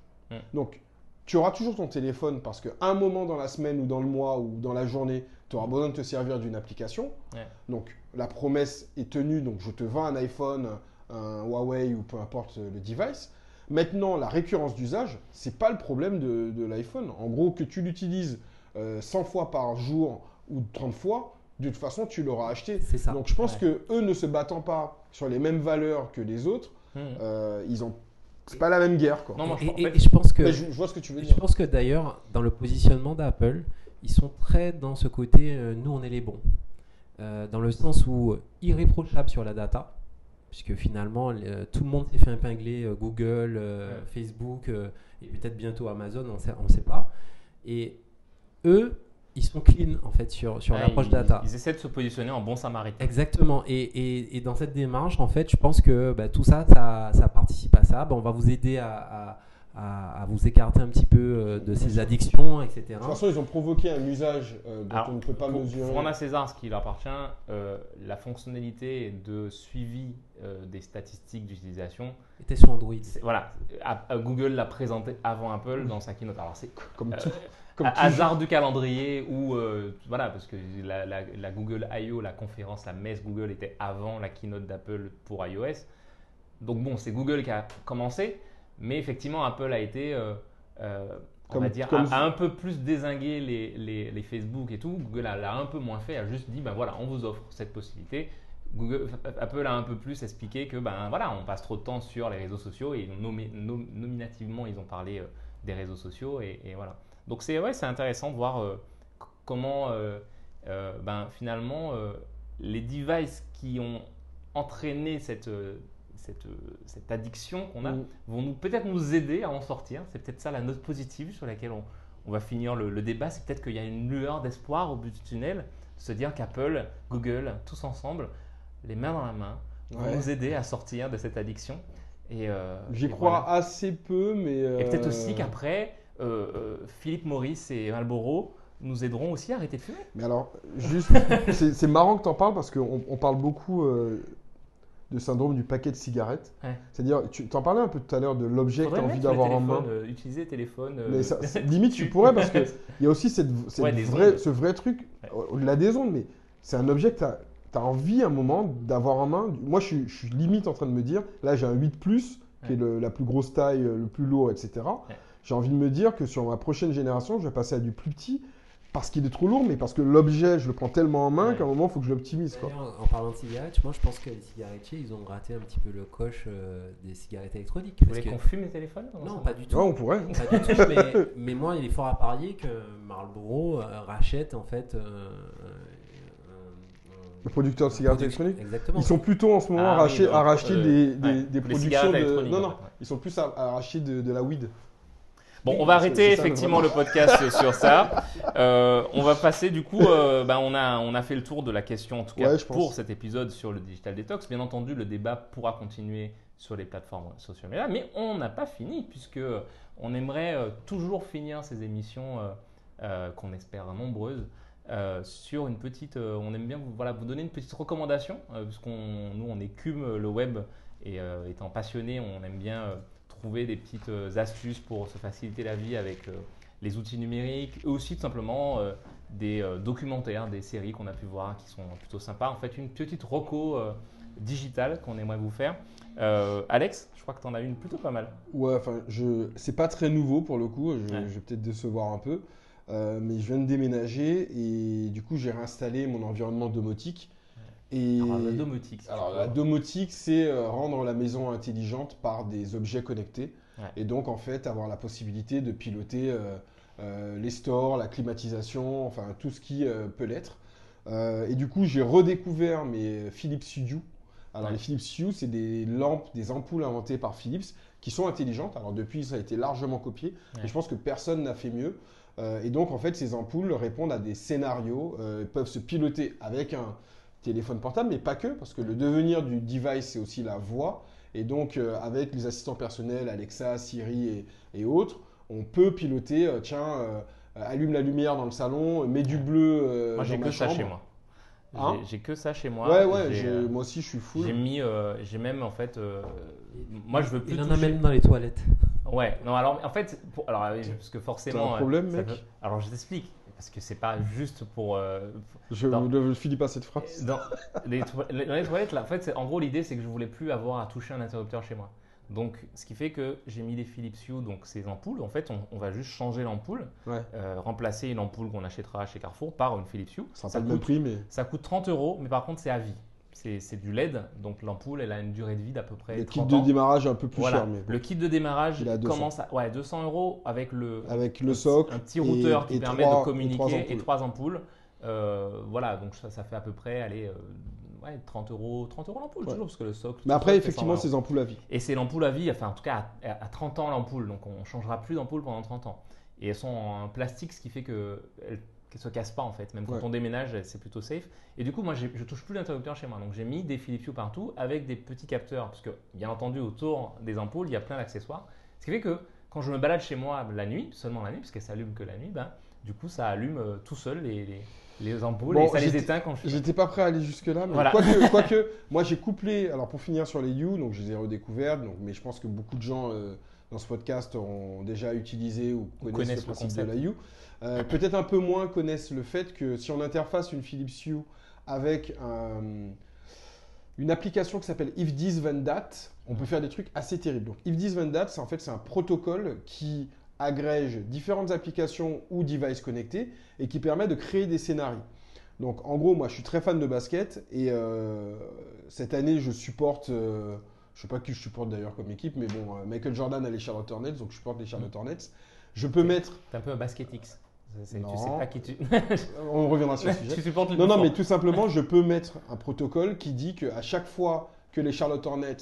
Donc, tu auras toujours ton téléphone parce qu'à un moment dans la semaine ou dans le mois ou dans la journée, tu auras besoin de te servir d'une application. Ouais. Donc, la promesse est tenue. Donc, je te vends un iPhone, un Huawei ou peu importe le device. Maintenant, la récurrence d'usage, c'est pas le problème de, de l'iPhone. En gros, que tu l'utilises euh, 100 fois par jour ou 30 fois, de toute façon, tu l'auras acheté. C'est ça. Donc, je pense Ouais. que eux ne se battant pas sur les mêmes valeurs que les autres, Hmm. euh, ils ont. C'est pas la même guerre, quoi. Non, moi, je- et, je pense que je, je vois ce que tu veux dire. Je pense que d'ailleurs, dans le positionnement d'Apple, ils sont très dans ce côté euh, nous, on est les bons. Euh, dans le sens où euh, irréprochable sur la data, puisque finalement, euh, tout le monde s'est fait épingler euh, Google, euh, Ouais. Facebook euh, et peut-être bientôt Amazon, on sait, ne sait pas. Et eux, ils sont clean en fait sur, sur Ouais, l'approche ils- data. Ils essaient de se positionner en bon samaritain. Exactement. Et, et- et dans cette démarche, en fait, je pense que bah, tout ça, ça, ça participe à ça. Bah, on va vous aider à, à- à, à vous écarter un petit peu euh, de ces addictions, etc. De toute façon, ils ont provoqué un usage euh, dont Alors, on ne peut pas Pour, mesurer. pour à César ce qui leur appartient, euh, la fonctionnalité de suivi euh, des statistiques d'utilisation, Était sur Android. c'est- voilà, A- A- Google l'a présenté avant Apple dans sa keynote. Alors c'est Comme euh, tout. Comme hasard du calendrier ou euh, voilà parce que la, la- la Google I.O., la conférence, la messe Google était avant la keynote d'Apple pour iOS. Donc bon, c'est Google qui a commencé, mais effectivement Apple a été, euh, euh, on Comme- va dire, comme- a, a un peu plus désingué les, les- les Facebook et tout. Google a- l'a un peu moins fait, a juste dit ben voilà, on vous offre cette possibilité. Google, Apple a un peu plus expliqué que ben voilà, on passe trop de temps sur les réseaux sociaux et nom- nominativement ils ont parlé euh, des réseaux sociaux et, et voilà. Donc c'est ouais, intéressant de voir euh, comment ben, finalement les devices qui ont entraîné cette, cette, euh, cette addiction qu'on a Mm. vont nous peut-être nous aider à en sortir. C'est peut-être ça la note positive sur laquelle on, on va finir le, le débat. C'est peut-être qu'il y a une lueur d'espoir au bout du tunnel, de se dire qu'Apple, Google, tous ensemble, les mains dans la main, vont Ouais. nous aider à sortir de cette addiction. Et, euh, J'y et crois voilà. assez peu, mais. Et peut-être euh, aussi qu'après, euh, euh, Philippe Maurice et Marlboro nous aideront aussi à arrêter de fumer. Mais alors, juste, c'est c'est marrant que tu en parles parce qu'on on parle beaucoup euh, de syndrome du paquet de cigarettes. Ouais. C'est-à-dire, tu t'en parlais un peu tout à l'heure de l'objet que tu as envie d'avoir en main. euh, utiliser téléphone. euh, Mais ça- limite, tu pourrais parce qu'il y a aussi cette, cette Ouais, vraie- ce vrai truc, Ouais. au- au-delà des ondes, mais c'est un objet que tu as, envie à un moment d'avoir en main. Moi, je suis, je suis limite en train de me dire, là j'ai un 8 Plus, qui est le- la plus grosse taille, euh, le plus lourd, etc. J'ai envie de me dire que sur ma prochaine génération, je vais passer à du plus petit parce qu'il est trop lourd, mais parce que l'objet, je le prends tellement en main Ouais. qu'à un moment, il faut que je l'optimise. quoi. En parlant de cigarettes, moi je pense que les cigarettiers ils ont raté un petit peu le coche euh, des cigarettes électroniques. Vous voulez qu'on fume les téléphones Non, pas du tout. Ouais, on pourrait. Pas du tout, mais, mais moi il est fort à parier que Marlboro euh, rachète en fait. euh, euh, Le producteur de cigarettes produc- électroniques. Exactement. Ils sont plutôt en ce moment Ah à oui, racheter, donc, à racheter euh, des, des, ouais, des productions cigarettes de. électroniques, Non, non, ouais. ils sont plus à, à racheter de, de la weed. Bon, on va arrêter ça, effectivement le podcast sur ça. Euh, on va passer du coup, euh, ben, on, a, on a fait le tour de la question en tout cas Ouais, je pense. pour cet épisode sur le digital detox. Bien entendu, le débat pourra continuer sur les plateformes sociales médias, mais on n'a pas fini puisque on aimerait euh, toujours finir ces émissions euh, qu'on espère nombreuses. euh, sur une petite, euh, on aime bien vous, voilà, vous donner une petite recommandation, euh, puisqu'on nous on écume le web et étant passionné, on aime bien trouver des petites euh, astuces pour se faciliter la vie avec euh, les outils numériques et aussi tout simplement euh, des documentaires, des séries qu'on a pu voir qui sont plutôt sympas. En fait, une petite reco euh, digitale qu'on aimerait vous faire. Euh, Alex, je crois que tu en as une plutôt pas mal. Ouais, enfin, je... c'est pas très nouveau pour le coup, je, Ouais. je vais peut-être décevoir un peu, euh, mais je viens de déménager et du coup j'ai réinstallé mon environnement domotique. Et... Alors, la domotique. si tu Alors, veux. la domotique, c'est euh, rendre la maison intelligente par des objets connectés. Ouais. Et donc, en fait, avoir la possibilité de piloter euh, euh, les stores, la climatisation, enfin tout ce qui euh, peut l'être. Et du coup, j'ai redécouvert mes Philips Hue. Alors, Ouais. les Philips Hue, c'est des lampes, des ampoules inventées par Philips qui sont intelligentes. Alors, depuis, ça a été largement copié. Ouais. Et je pense que personne n'a fait mieux. Et donc, en fait, ces ampoules répondent à des scénarios, peuvent se piloter avec un téléphone portable, mais pas que, parce que le devenir du device, c'est aussi la voix. Et donc, euh, avec les assistants personnels, Alexa, Siri et, et autres, on peut piloter, euh, tiens, euh, allume la lumière dans le salon, mets du bleu euh, moi, j'ai que ma ça chez moi. Hein J'ai- que ça chez moi. Ouais, ouais, J'ai, j'ai- moi aussi, je suis full. J'ai mis, euh, j'ai même en fait, euh, moi je veux plus Il en a toucher- même dans les toilettes. Ouais, non, alors en fait, pour- alors, parce que forcément. Un problème, mec peut- Alors je t'explique, parce que c'est pas juste pour. euh, Je ne finis pas cette phrase. dans, les toi- dans les toilettes, là, en fait, en gros, l'idée c'est que je voulais plus avoir à toucher un interrupteur chez moi. Donc, ce qui fait que j'ai mis des Philips Hue, donc ces ampoules. En fait, on, on va juste changer l'ampoule, Ouais, euh, remplacer une ampoule qu'on achètera chez Carrefour par une Philips Hue. ça Ça le coûte- prix, mais Ça coûte 30 euros, mais par contre, c'est à vie. C'est c'est du LED, donc l'ampoule, elle a une durée de vie d'à peu près le kit 30 de démarrage un peu plus Voilà. cher. Mais. Le kit de démarrage Il est à 200. commence à ouais, 200 euros avec le, Avec le socle. un petit et- routeur qui et permet de communiquer et trois ampoules. Euh, voilà, donc ça, ça fait à peu près allez, euh, ouais, 30 euros, 30 euros l'ampoule, Ouais. toujours, parce que le socle. Mais après, effectivement, 120 euros. ces ampoules à vie. Et c'est l'ampoule à vie, enfin en tout cas à, à 30 ans l'ampoule, donc on ne changera plus d'ampoule pendant 30 ans. Et elles sont en plastique, ce qui fait qu'elles ne se cassent pas en fait, même quand Ouais. on déménage, c'est plutôt safe. Et du coup, moi je touche plus l'interrupteur chez moi, donc j'ai mis des Philips Hue partout avec des petits capteurs, parce que bien entendu autour des ampoules, il y a plein d'accessoires. Ce qui fait que quand je me balade chez moi la nuit, seulement la nuit, parce qu'elle s'allume que la nuit, ben, du coup, ça allume euh, tout seul les, les, les ampoules Bon, et ça les éteint quand je suis. J'étais pas prêt à aller jusque-là, mais Voilà. quoique, quoique, moi j'ai couplé, alors pour finir sur les You, donc je les ai redécouvertes, donc, mais je pense que beaucoup de gens euh, dans ce podcast ont déjà utilisé ou connaissent, connaissent le le principe de la You. Euh, Peut-être un peu moins connaissent le fait que si on interface une Philips Hue avec un- une application qui s'appelle If This Then That, on peut faire des trucs assez terribles. Donc If This Then That, c'est en fait c'est un protocole qui agrège différentes applications ou devices connectés et qui permet de créer des scénarios. Donc en gros, moi je suis très fan de basket et euh, cette année je supporte, euh, je sais pas qui je supporte d'ailleurs comme équipe, mais bon, euh, Michael Jordan a les Charlotte Hornets, donc je supporte les Charlotte Hornets. Je peux mettre, T'es un peu un. C'est- c'est- Non. Tu sais pas qui tu. on reviendra sur le sujet. tu supportes le Non, non, fort. mais tout simplement, je peux mettre un protocole qui dit qu'à chaque fois que les Charlotte Hornets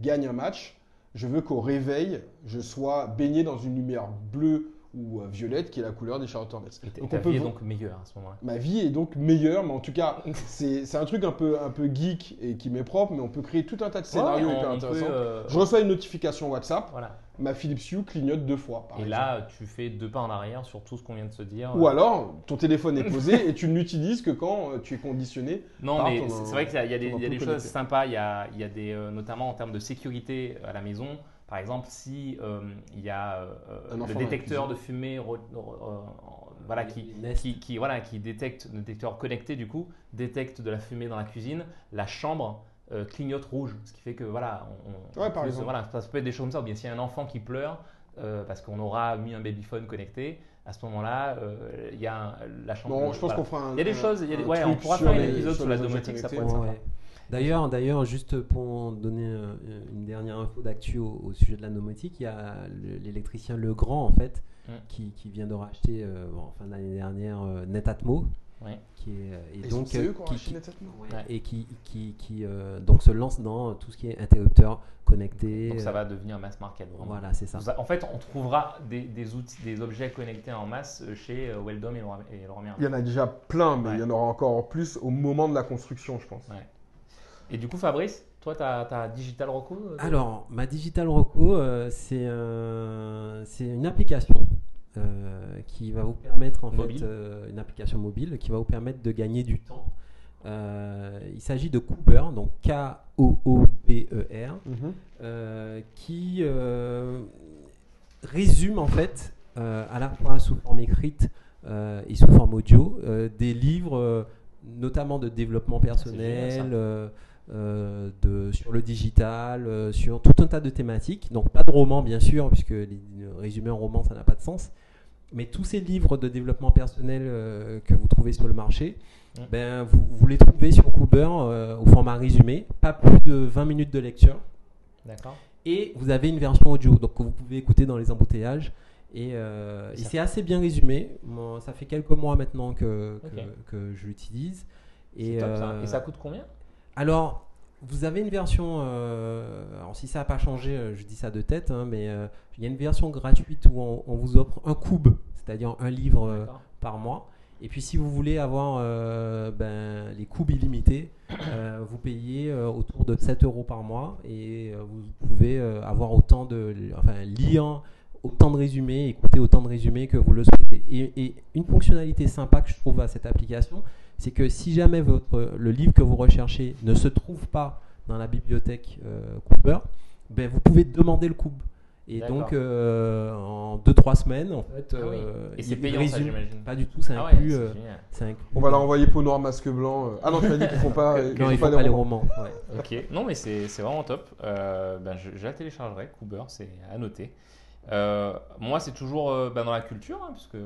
gagnent un match, je veux qu'au réveil, je sois baigné dans une lumière bleue ou euh, violette qui est la couleur des Charlotte Hornets. Et Donc, ta on peut vie est donc meilleure à ce moment-là. Ma vie est donc meilleure, mais en tout cas, c'est un truc un peu, un peu geek et qui m'est propre, mais on peut créer tout un tas de scénarios Ouais, hyper intéressants. euh, Je reçois une notification WhatsApp, Voilà. ma Philips Hue clignote deux fois. par Et exemple. là, tu fais deux pas en arrière sur tout ce qu'on vient de se dire. Ou alors, ton téléphone est posé et tu ne l'utilises que quand euh, tu es conditionné. Non, mais c'est vrai qu'il y a, y a des, y a des choses sympas. Il y a, y a des, euh, notamment en termes de sécurité à la maison. Par exemple, si euh, il y a euh, Un le détecteur de fumée, euh, voilà, qui, Nest. qui, qui- voilà, qui détecte, le détecteur connecté du coup, détecte de la fumée dans la cuisine, la chambre euh, clignote rouge, ce qui fait que voilà, on, on- Ouais, par plus- exemple. voilà, ça peut être des choses comme ça. Ou bien s'il y a un enfant qui pleure euh, parce qu'on aura mis un babyphone connecté, à ce moment-là, euh, il y a un- la chambre. Bon, je pense voilà. qu'on fera un. Il y a des choses, il y a des- ouais, on pourra sur faire un les- épisode sur sur la domotique, ça connectés. pourrait être Ouais, sympa. D'ailleurs, d'ailleurs, juste pour donner euh, une dernière info d'actu au, au sujet de la domotique, il y a le- l'électricien Legrand en fait, Mm. qui, qui vient de racheter euh, bon, en fin d'année dernière euh, Netatmo, Ouais. qui est euh, et Et donc euh, qui qui- ouais, Ouais. et qui, qui, qui, euh, donc se lance dans tout ce qui est interrupteur connecté. Donc ça va devenir mass market. vraiment. Voilà, c'est ça. En fait, on trouvera des, des outils, des objets connectés en masse chez Weldom et Merlin. Il y en a déjà plein, mais Ouais. il y en aura encore plus au moment de la construction, je pense. Et du coup, Fabrice, toi, tu as, Digital Roku euh, Alors, ma Digital Roku, euh, c'est un- c'est une application euh, qui va vous permettre, en Mobile. fait, euh, une application mobile qui va vous permettre de gagner du temps. Il s'agit de Cooper, donc K-O-O-B-E-R, Mhm. qui résume en fait à la fois sous forme écrite et sous forme audio des livres, notamment de développement personnel, euh, euh, de, sur le digital, euh, sur tout un tas de thématiques. Donc pas de roman bien sûr, puisque les- résumer un roman ça n'a pas de sens. Mais tous ces livres de développement personnel euh, que vous trouvez sur le marché, ben, vous, vous les trouvez sur Cooper au format résumé, pas plus de 20 minutes de lecture. D'accord. Et vous avez une version audio, donc que vous pouvez écouter dans les embouteillages. Et, euh, c'est assez bien résumé. Moi, ça fait quelques mois maintenant que, que, je l'utilise. C'est Et, euh, Et ça coûte combien? Alors, vous avez une version. euh, alors, si ça n'a pas changé, euh, je dis ça de tête, hein, mais euh, il y a une version gratuite où on, on vous offre un cube, c'est-à-dire un livre euh, par mois. Et puis, si vous voulez avoir ben, les coûts illimités, vous payez autour de 7 euros par mois et vous pouvez avoir autant de. Enfin, lire autant de résumés, écouter autant de résumés que vous le souhaitez. Et, et une fonctionnalité sympa que je trouve à cette application, c'est que si jamais votre, le livre que vous recherchez ne se trouve pas dans la bibliothèque euh, Cooper, ben, vous pouvez demander le cube. Et donc, euh, en 2-3 semaines, en fait, Ah oui. euh, Et c'est payant, ça, j'imagine. Pas du tout, c'est Ah ouais, inclus. c'est euh, génial. c'est inclus On va leur envoyer peau noire, masque blanc. Ah non, tu m'as dit qu'ils font pas. qu'ils Non, font il faut pas pas les les romans. romans. ouais. Ok, non mais c'est c'est vraiment top. Euh, ben, je, je la téléchargerai, Cooper, c'est à noter. Euh, moi, c'est toujours euh, ben, dans la culture, hein, puisque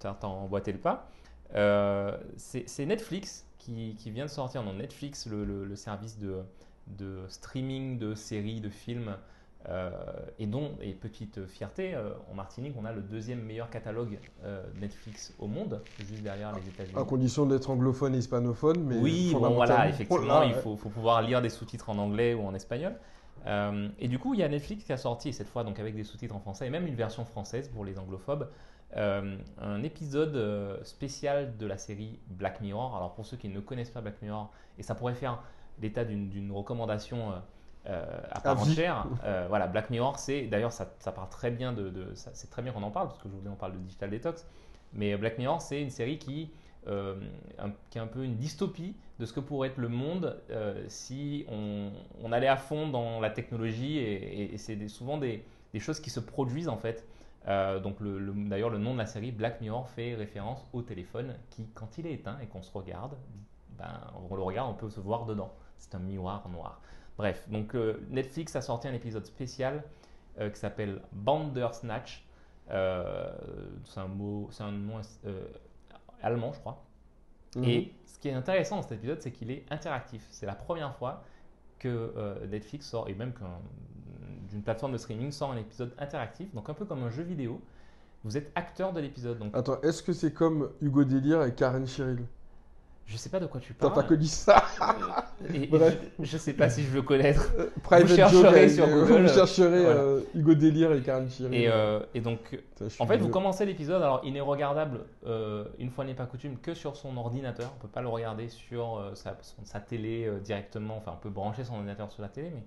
tu as emboîté le pas. Euh, c'est Netflix qui, qui vient de sortir. Non, Netflix, le, le- le service de, de streaming de séries, de films, euh, et dont, et petite fierté, euh, en Martinique, on a le deuxième meilleur catalogue euh, Netflix au monde, juste derrière les États-Unis. À condition d'être anglophone et hispanophone. Mais Oui, bon voilà, effectivement, il faut, faut pouvoir lire des sous-titres en anglais ou en espagnol. Et du coup, il y a Netflix qui a sorti, cette fois donc avec des sous-titres en français, et même une version française pour les anglophobes, euh, un épisode euh, spécial de la série Black Mirror. Alors pour ceux qui ne connaissent pas Black Mirror, et ça pourrait faire l'état d'une recommandation euh, à part entière. voilà, Black Mirror, c'est d'ailleurs ça, ça part très bien de, de c'est très bien qu'on en parle parce que je voulais en parle de Digital Detox. Mais Black Mirror, c'est une série qui euh, qui est un peu une dystopie de ce que pourrait être le monde euh, si on, allait à fond dans la technologie et, c'est souvent des, choses qui se produisent en fait. Euh, donc d'ailleurs le nom de la série Black Mirror fait référence au téléphone qui quand il est éteint et qu'on se regarde, ben, on le regarde, on peut se voir dedans. C'est un miroir noir. Bref, donc Netflix a sorti un épisode spécial qui s'appelle Bandersnatch. c'est un mot, c'est un nom allemand, je crois. Mhm. Et ce qui est intéressant dans cet épisode, c'est qu'il est interactif. C'est la première fois que euh, Netflix sort, et même d'une plateforme de streaming sort un épisode interactif, donc un peu comme un jeu vidéo. Vous êtes acteur de l'épisode. Donc... Attends, est-ce que c'est comme Hugo Délire et Karen Cheryl? Je sais pas de quoi tu parles. T'as pas connu ça? Je, sais pas si je veux connaître. Euh, vous chercherez sur Google. Vous chercherez euh, Hugo Délire et Karen Et, euh, et donc, en fait, vous commencez l'épisode. Alors, il n'est regardable, une fois n'est pas coutume, que sur son ordinateur. On peut pas le regarder sur sa, sa, télé directement. Enfin, on peut brancher son ordinateur sur la télé. Mais...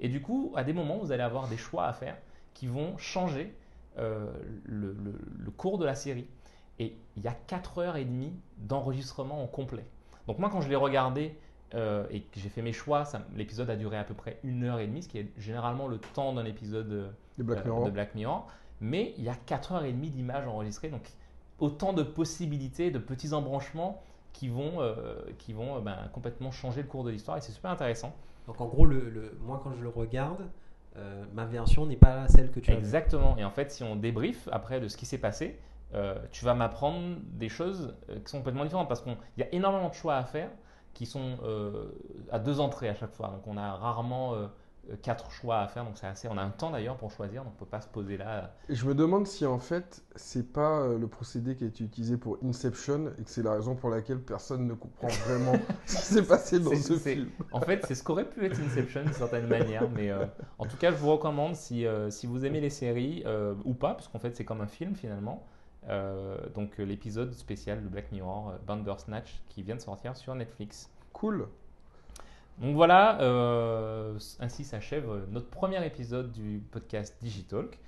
Et du coup, à des moments, vous allez avoir des choix à faire qui vont changer le, le, le cours de la série et il y a 4 heures et demie d'enregistrement en complet. Donc moi quand je l'ai regardé euh, et que j'ai fait mes choix, l'épisode a duré à peu près une heure et demie, ce qui est généralement le temps d'un épisode euh, de, Black Mirror. Mais il y a 4 heures et demie d'images enregistrées, donc autant de possibilités, de petits embranchements qui vont, euh, qui vont ben, complètement changer le cours de l'histoire et c'est super intéressant. Donc en gros, moi quand je le regarde, ma version n'est pas celle que tu as. Exactement. Et en fait, si on débrief après de ce qui s'est passé, euh, tu vas m'apprendre des choses euh, qui sont complètement différentes parce qu'il y a énormément de choix à faire qui sont euh, à deux entrées à chaque fois. Donc on a rarement quatre choix à faire, donc c'est assez. On a un temps d'ailleurs pour choisir, donc on peut pas se poser là. Et je me demande si en fait c'est pas le procédé qui a été utilisé pour Inception et que c'est la raison pour laquelle personne ne comprend vraiment ce qui s'est passé dans ce film. En fait, c'est ce qu'aurait pu être Inception d'une certaine manière, mais en tout cas, je vous recommande si, si vous aimez les séries ou pas, parce qu'en fait c'est comme un film finalement. Euh, donc l'épisode spécial de Black Mirror, euh, Bandersnatch, qui vient de sortir sur Netflix. Cool. Donc voilà, euh, ainsi s'achève notre premier épisode du podcast Digitalk.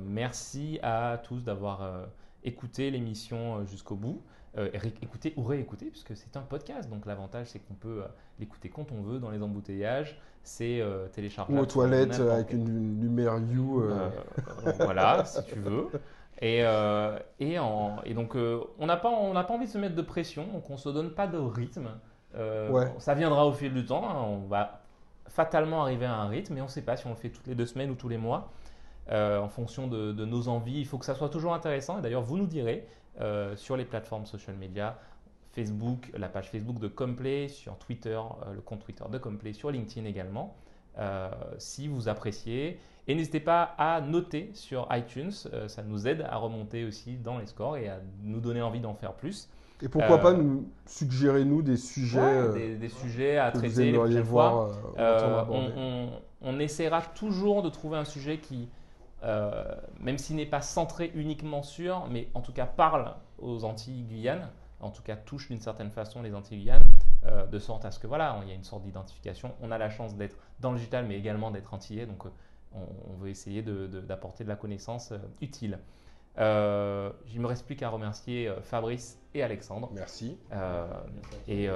merci à tous d'avoir écouté l'émission jusqu'au bout. écouter ou réécouter, puisque c'est un podcast. Donc l'avantage, c'est qu'on peut l'écouter quand on veut, dans les embouteillages. C'est téléchargeable. Ou aux toilettes avec une lumière You. voilà, si tu veux. Et, euh, et, en, et, donc, euh, on n'a pas, on pas envie de se mettre de pression, donc on ne se donne pas de rythme. Euh, ça viendra au fil du temps. Hein. on va fatalement arriver à un rythme, mais on ne sait pas si on le fait toutes les deux semaines ou tous les mois. en fonction de, de, nos envies, il faut que ça soit toujours intéressant. Et d'ailleurs, vous nous direz sur les plateformes social media, Facebook, la page Facebook de Complay, sur Twitter, le compte Twitter de Complay, sur LinkedIn également, si vous appréciez. Et n'hésitez pas à noter sur iTunes, euh, ça nous aide à remonter aussi dans les scores et à nous donner envie d'en faire plus. Et pourquoi pas euh, nous suggérer nous des sujets, euh, des, sujets à traiter les prochaines voir, on, on, essaiera toujours de trouver un sujet qui, même s'il n'est pas centré uniquement sur, mais en tout cas parle aux Antilles Guyane, en tout cas touche d'une certaine façon les Antilles Guyane, de sorte à ce que voilà, il y a une sorte d'identification. On a la chance d'être dans le digital, mais également d'être antillais, donc on, veut essayer d'apporter de, la connaissance euh, utile. Euh, il ne me reste plus qu'à remercier euh, Fabrice et Alexandre. Merci. et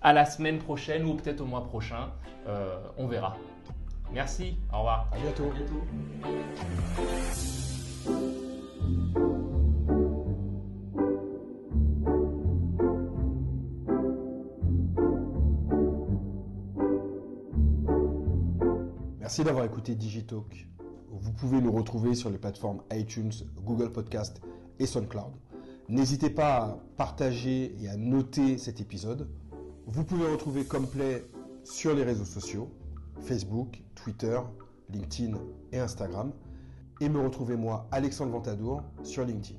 à la semaine prochaine ou peut-être au mois prochain, on verra. Merci, au revoir. À bientôt. À bientôt. Merci d'avoir écouté Digitalk. Vous pouvez nous retrouver sur les plateformes iTunes, Google Podcast et SoundCloud. N'hésitez pas à partager et à noter cet épisode. Vous pouvez retrouver Complet sur les réseaux sociaux, Facebook, Twitter, LinkedIn et Instagram. Et me retrouver moi, Alexandre Ventadour, sur LinkedIn.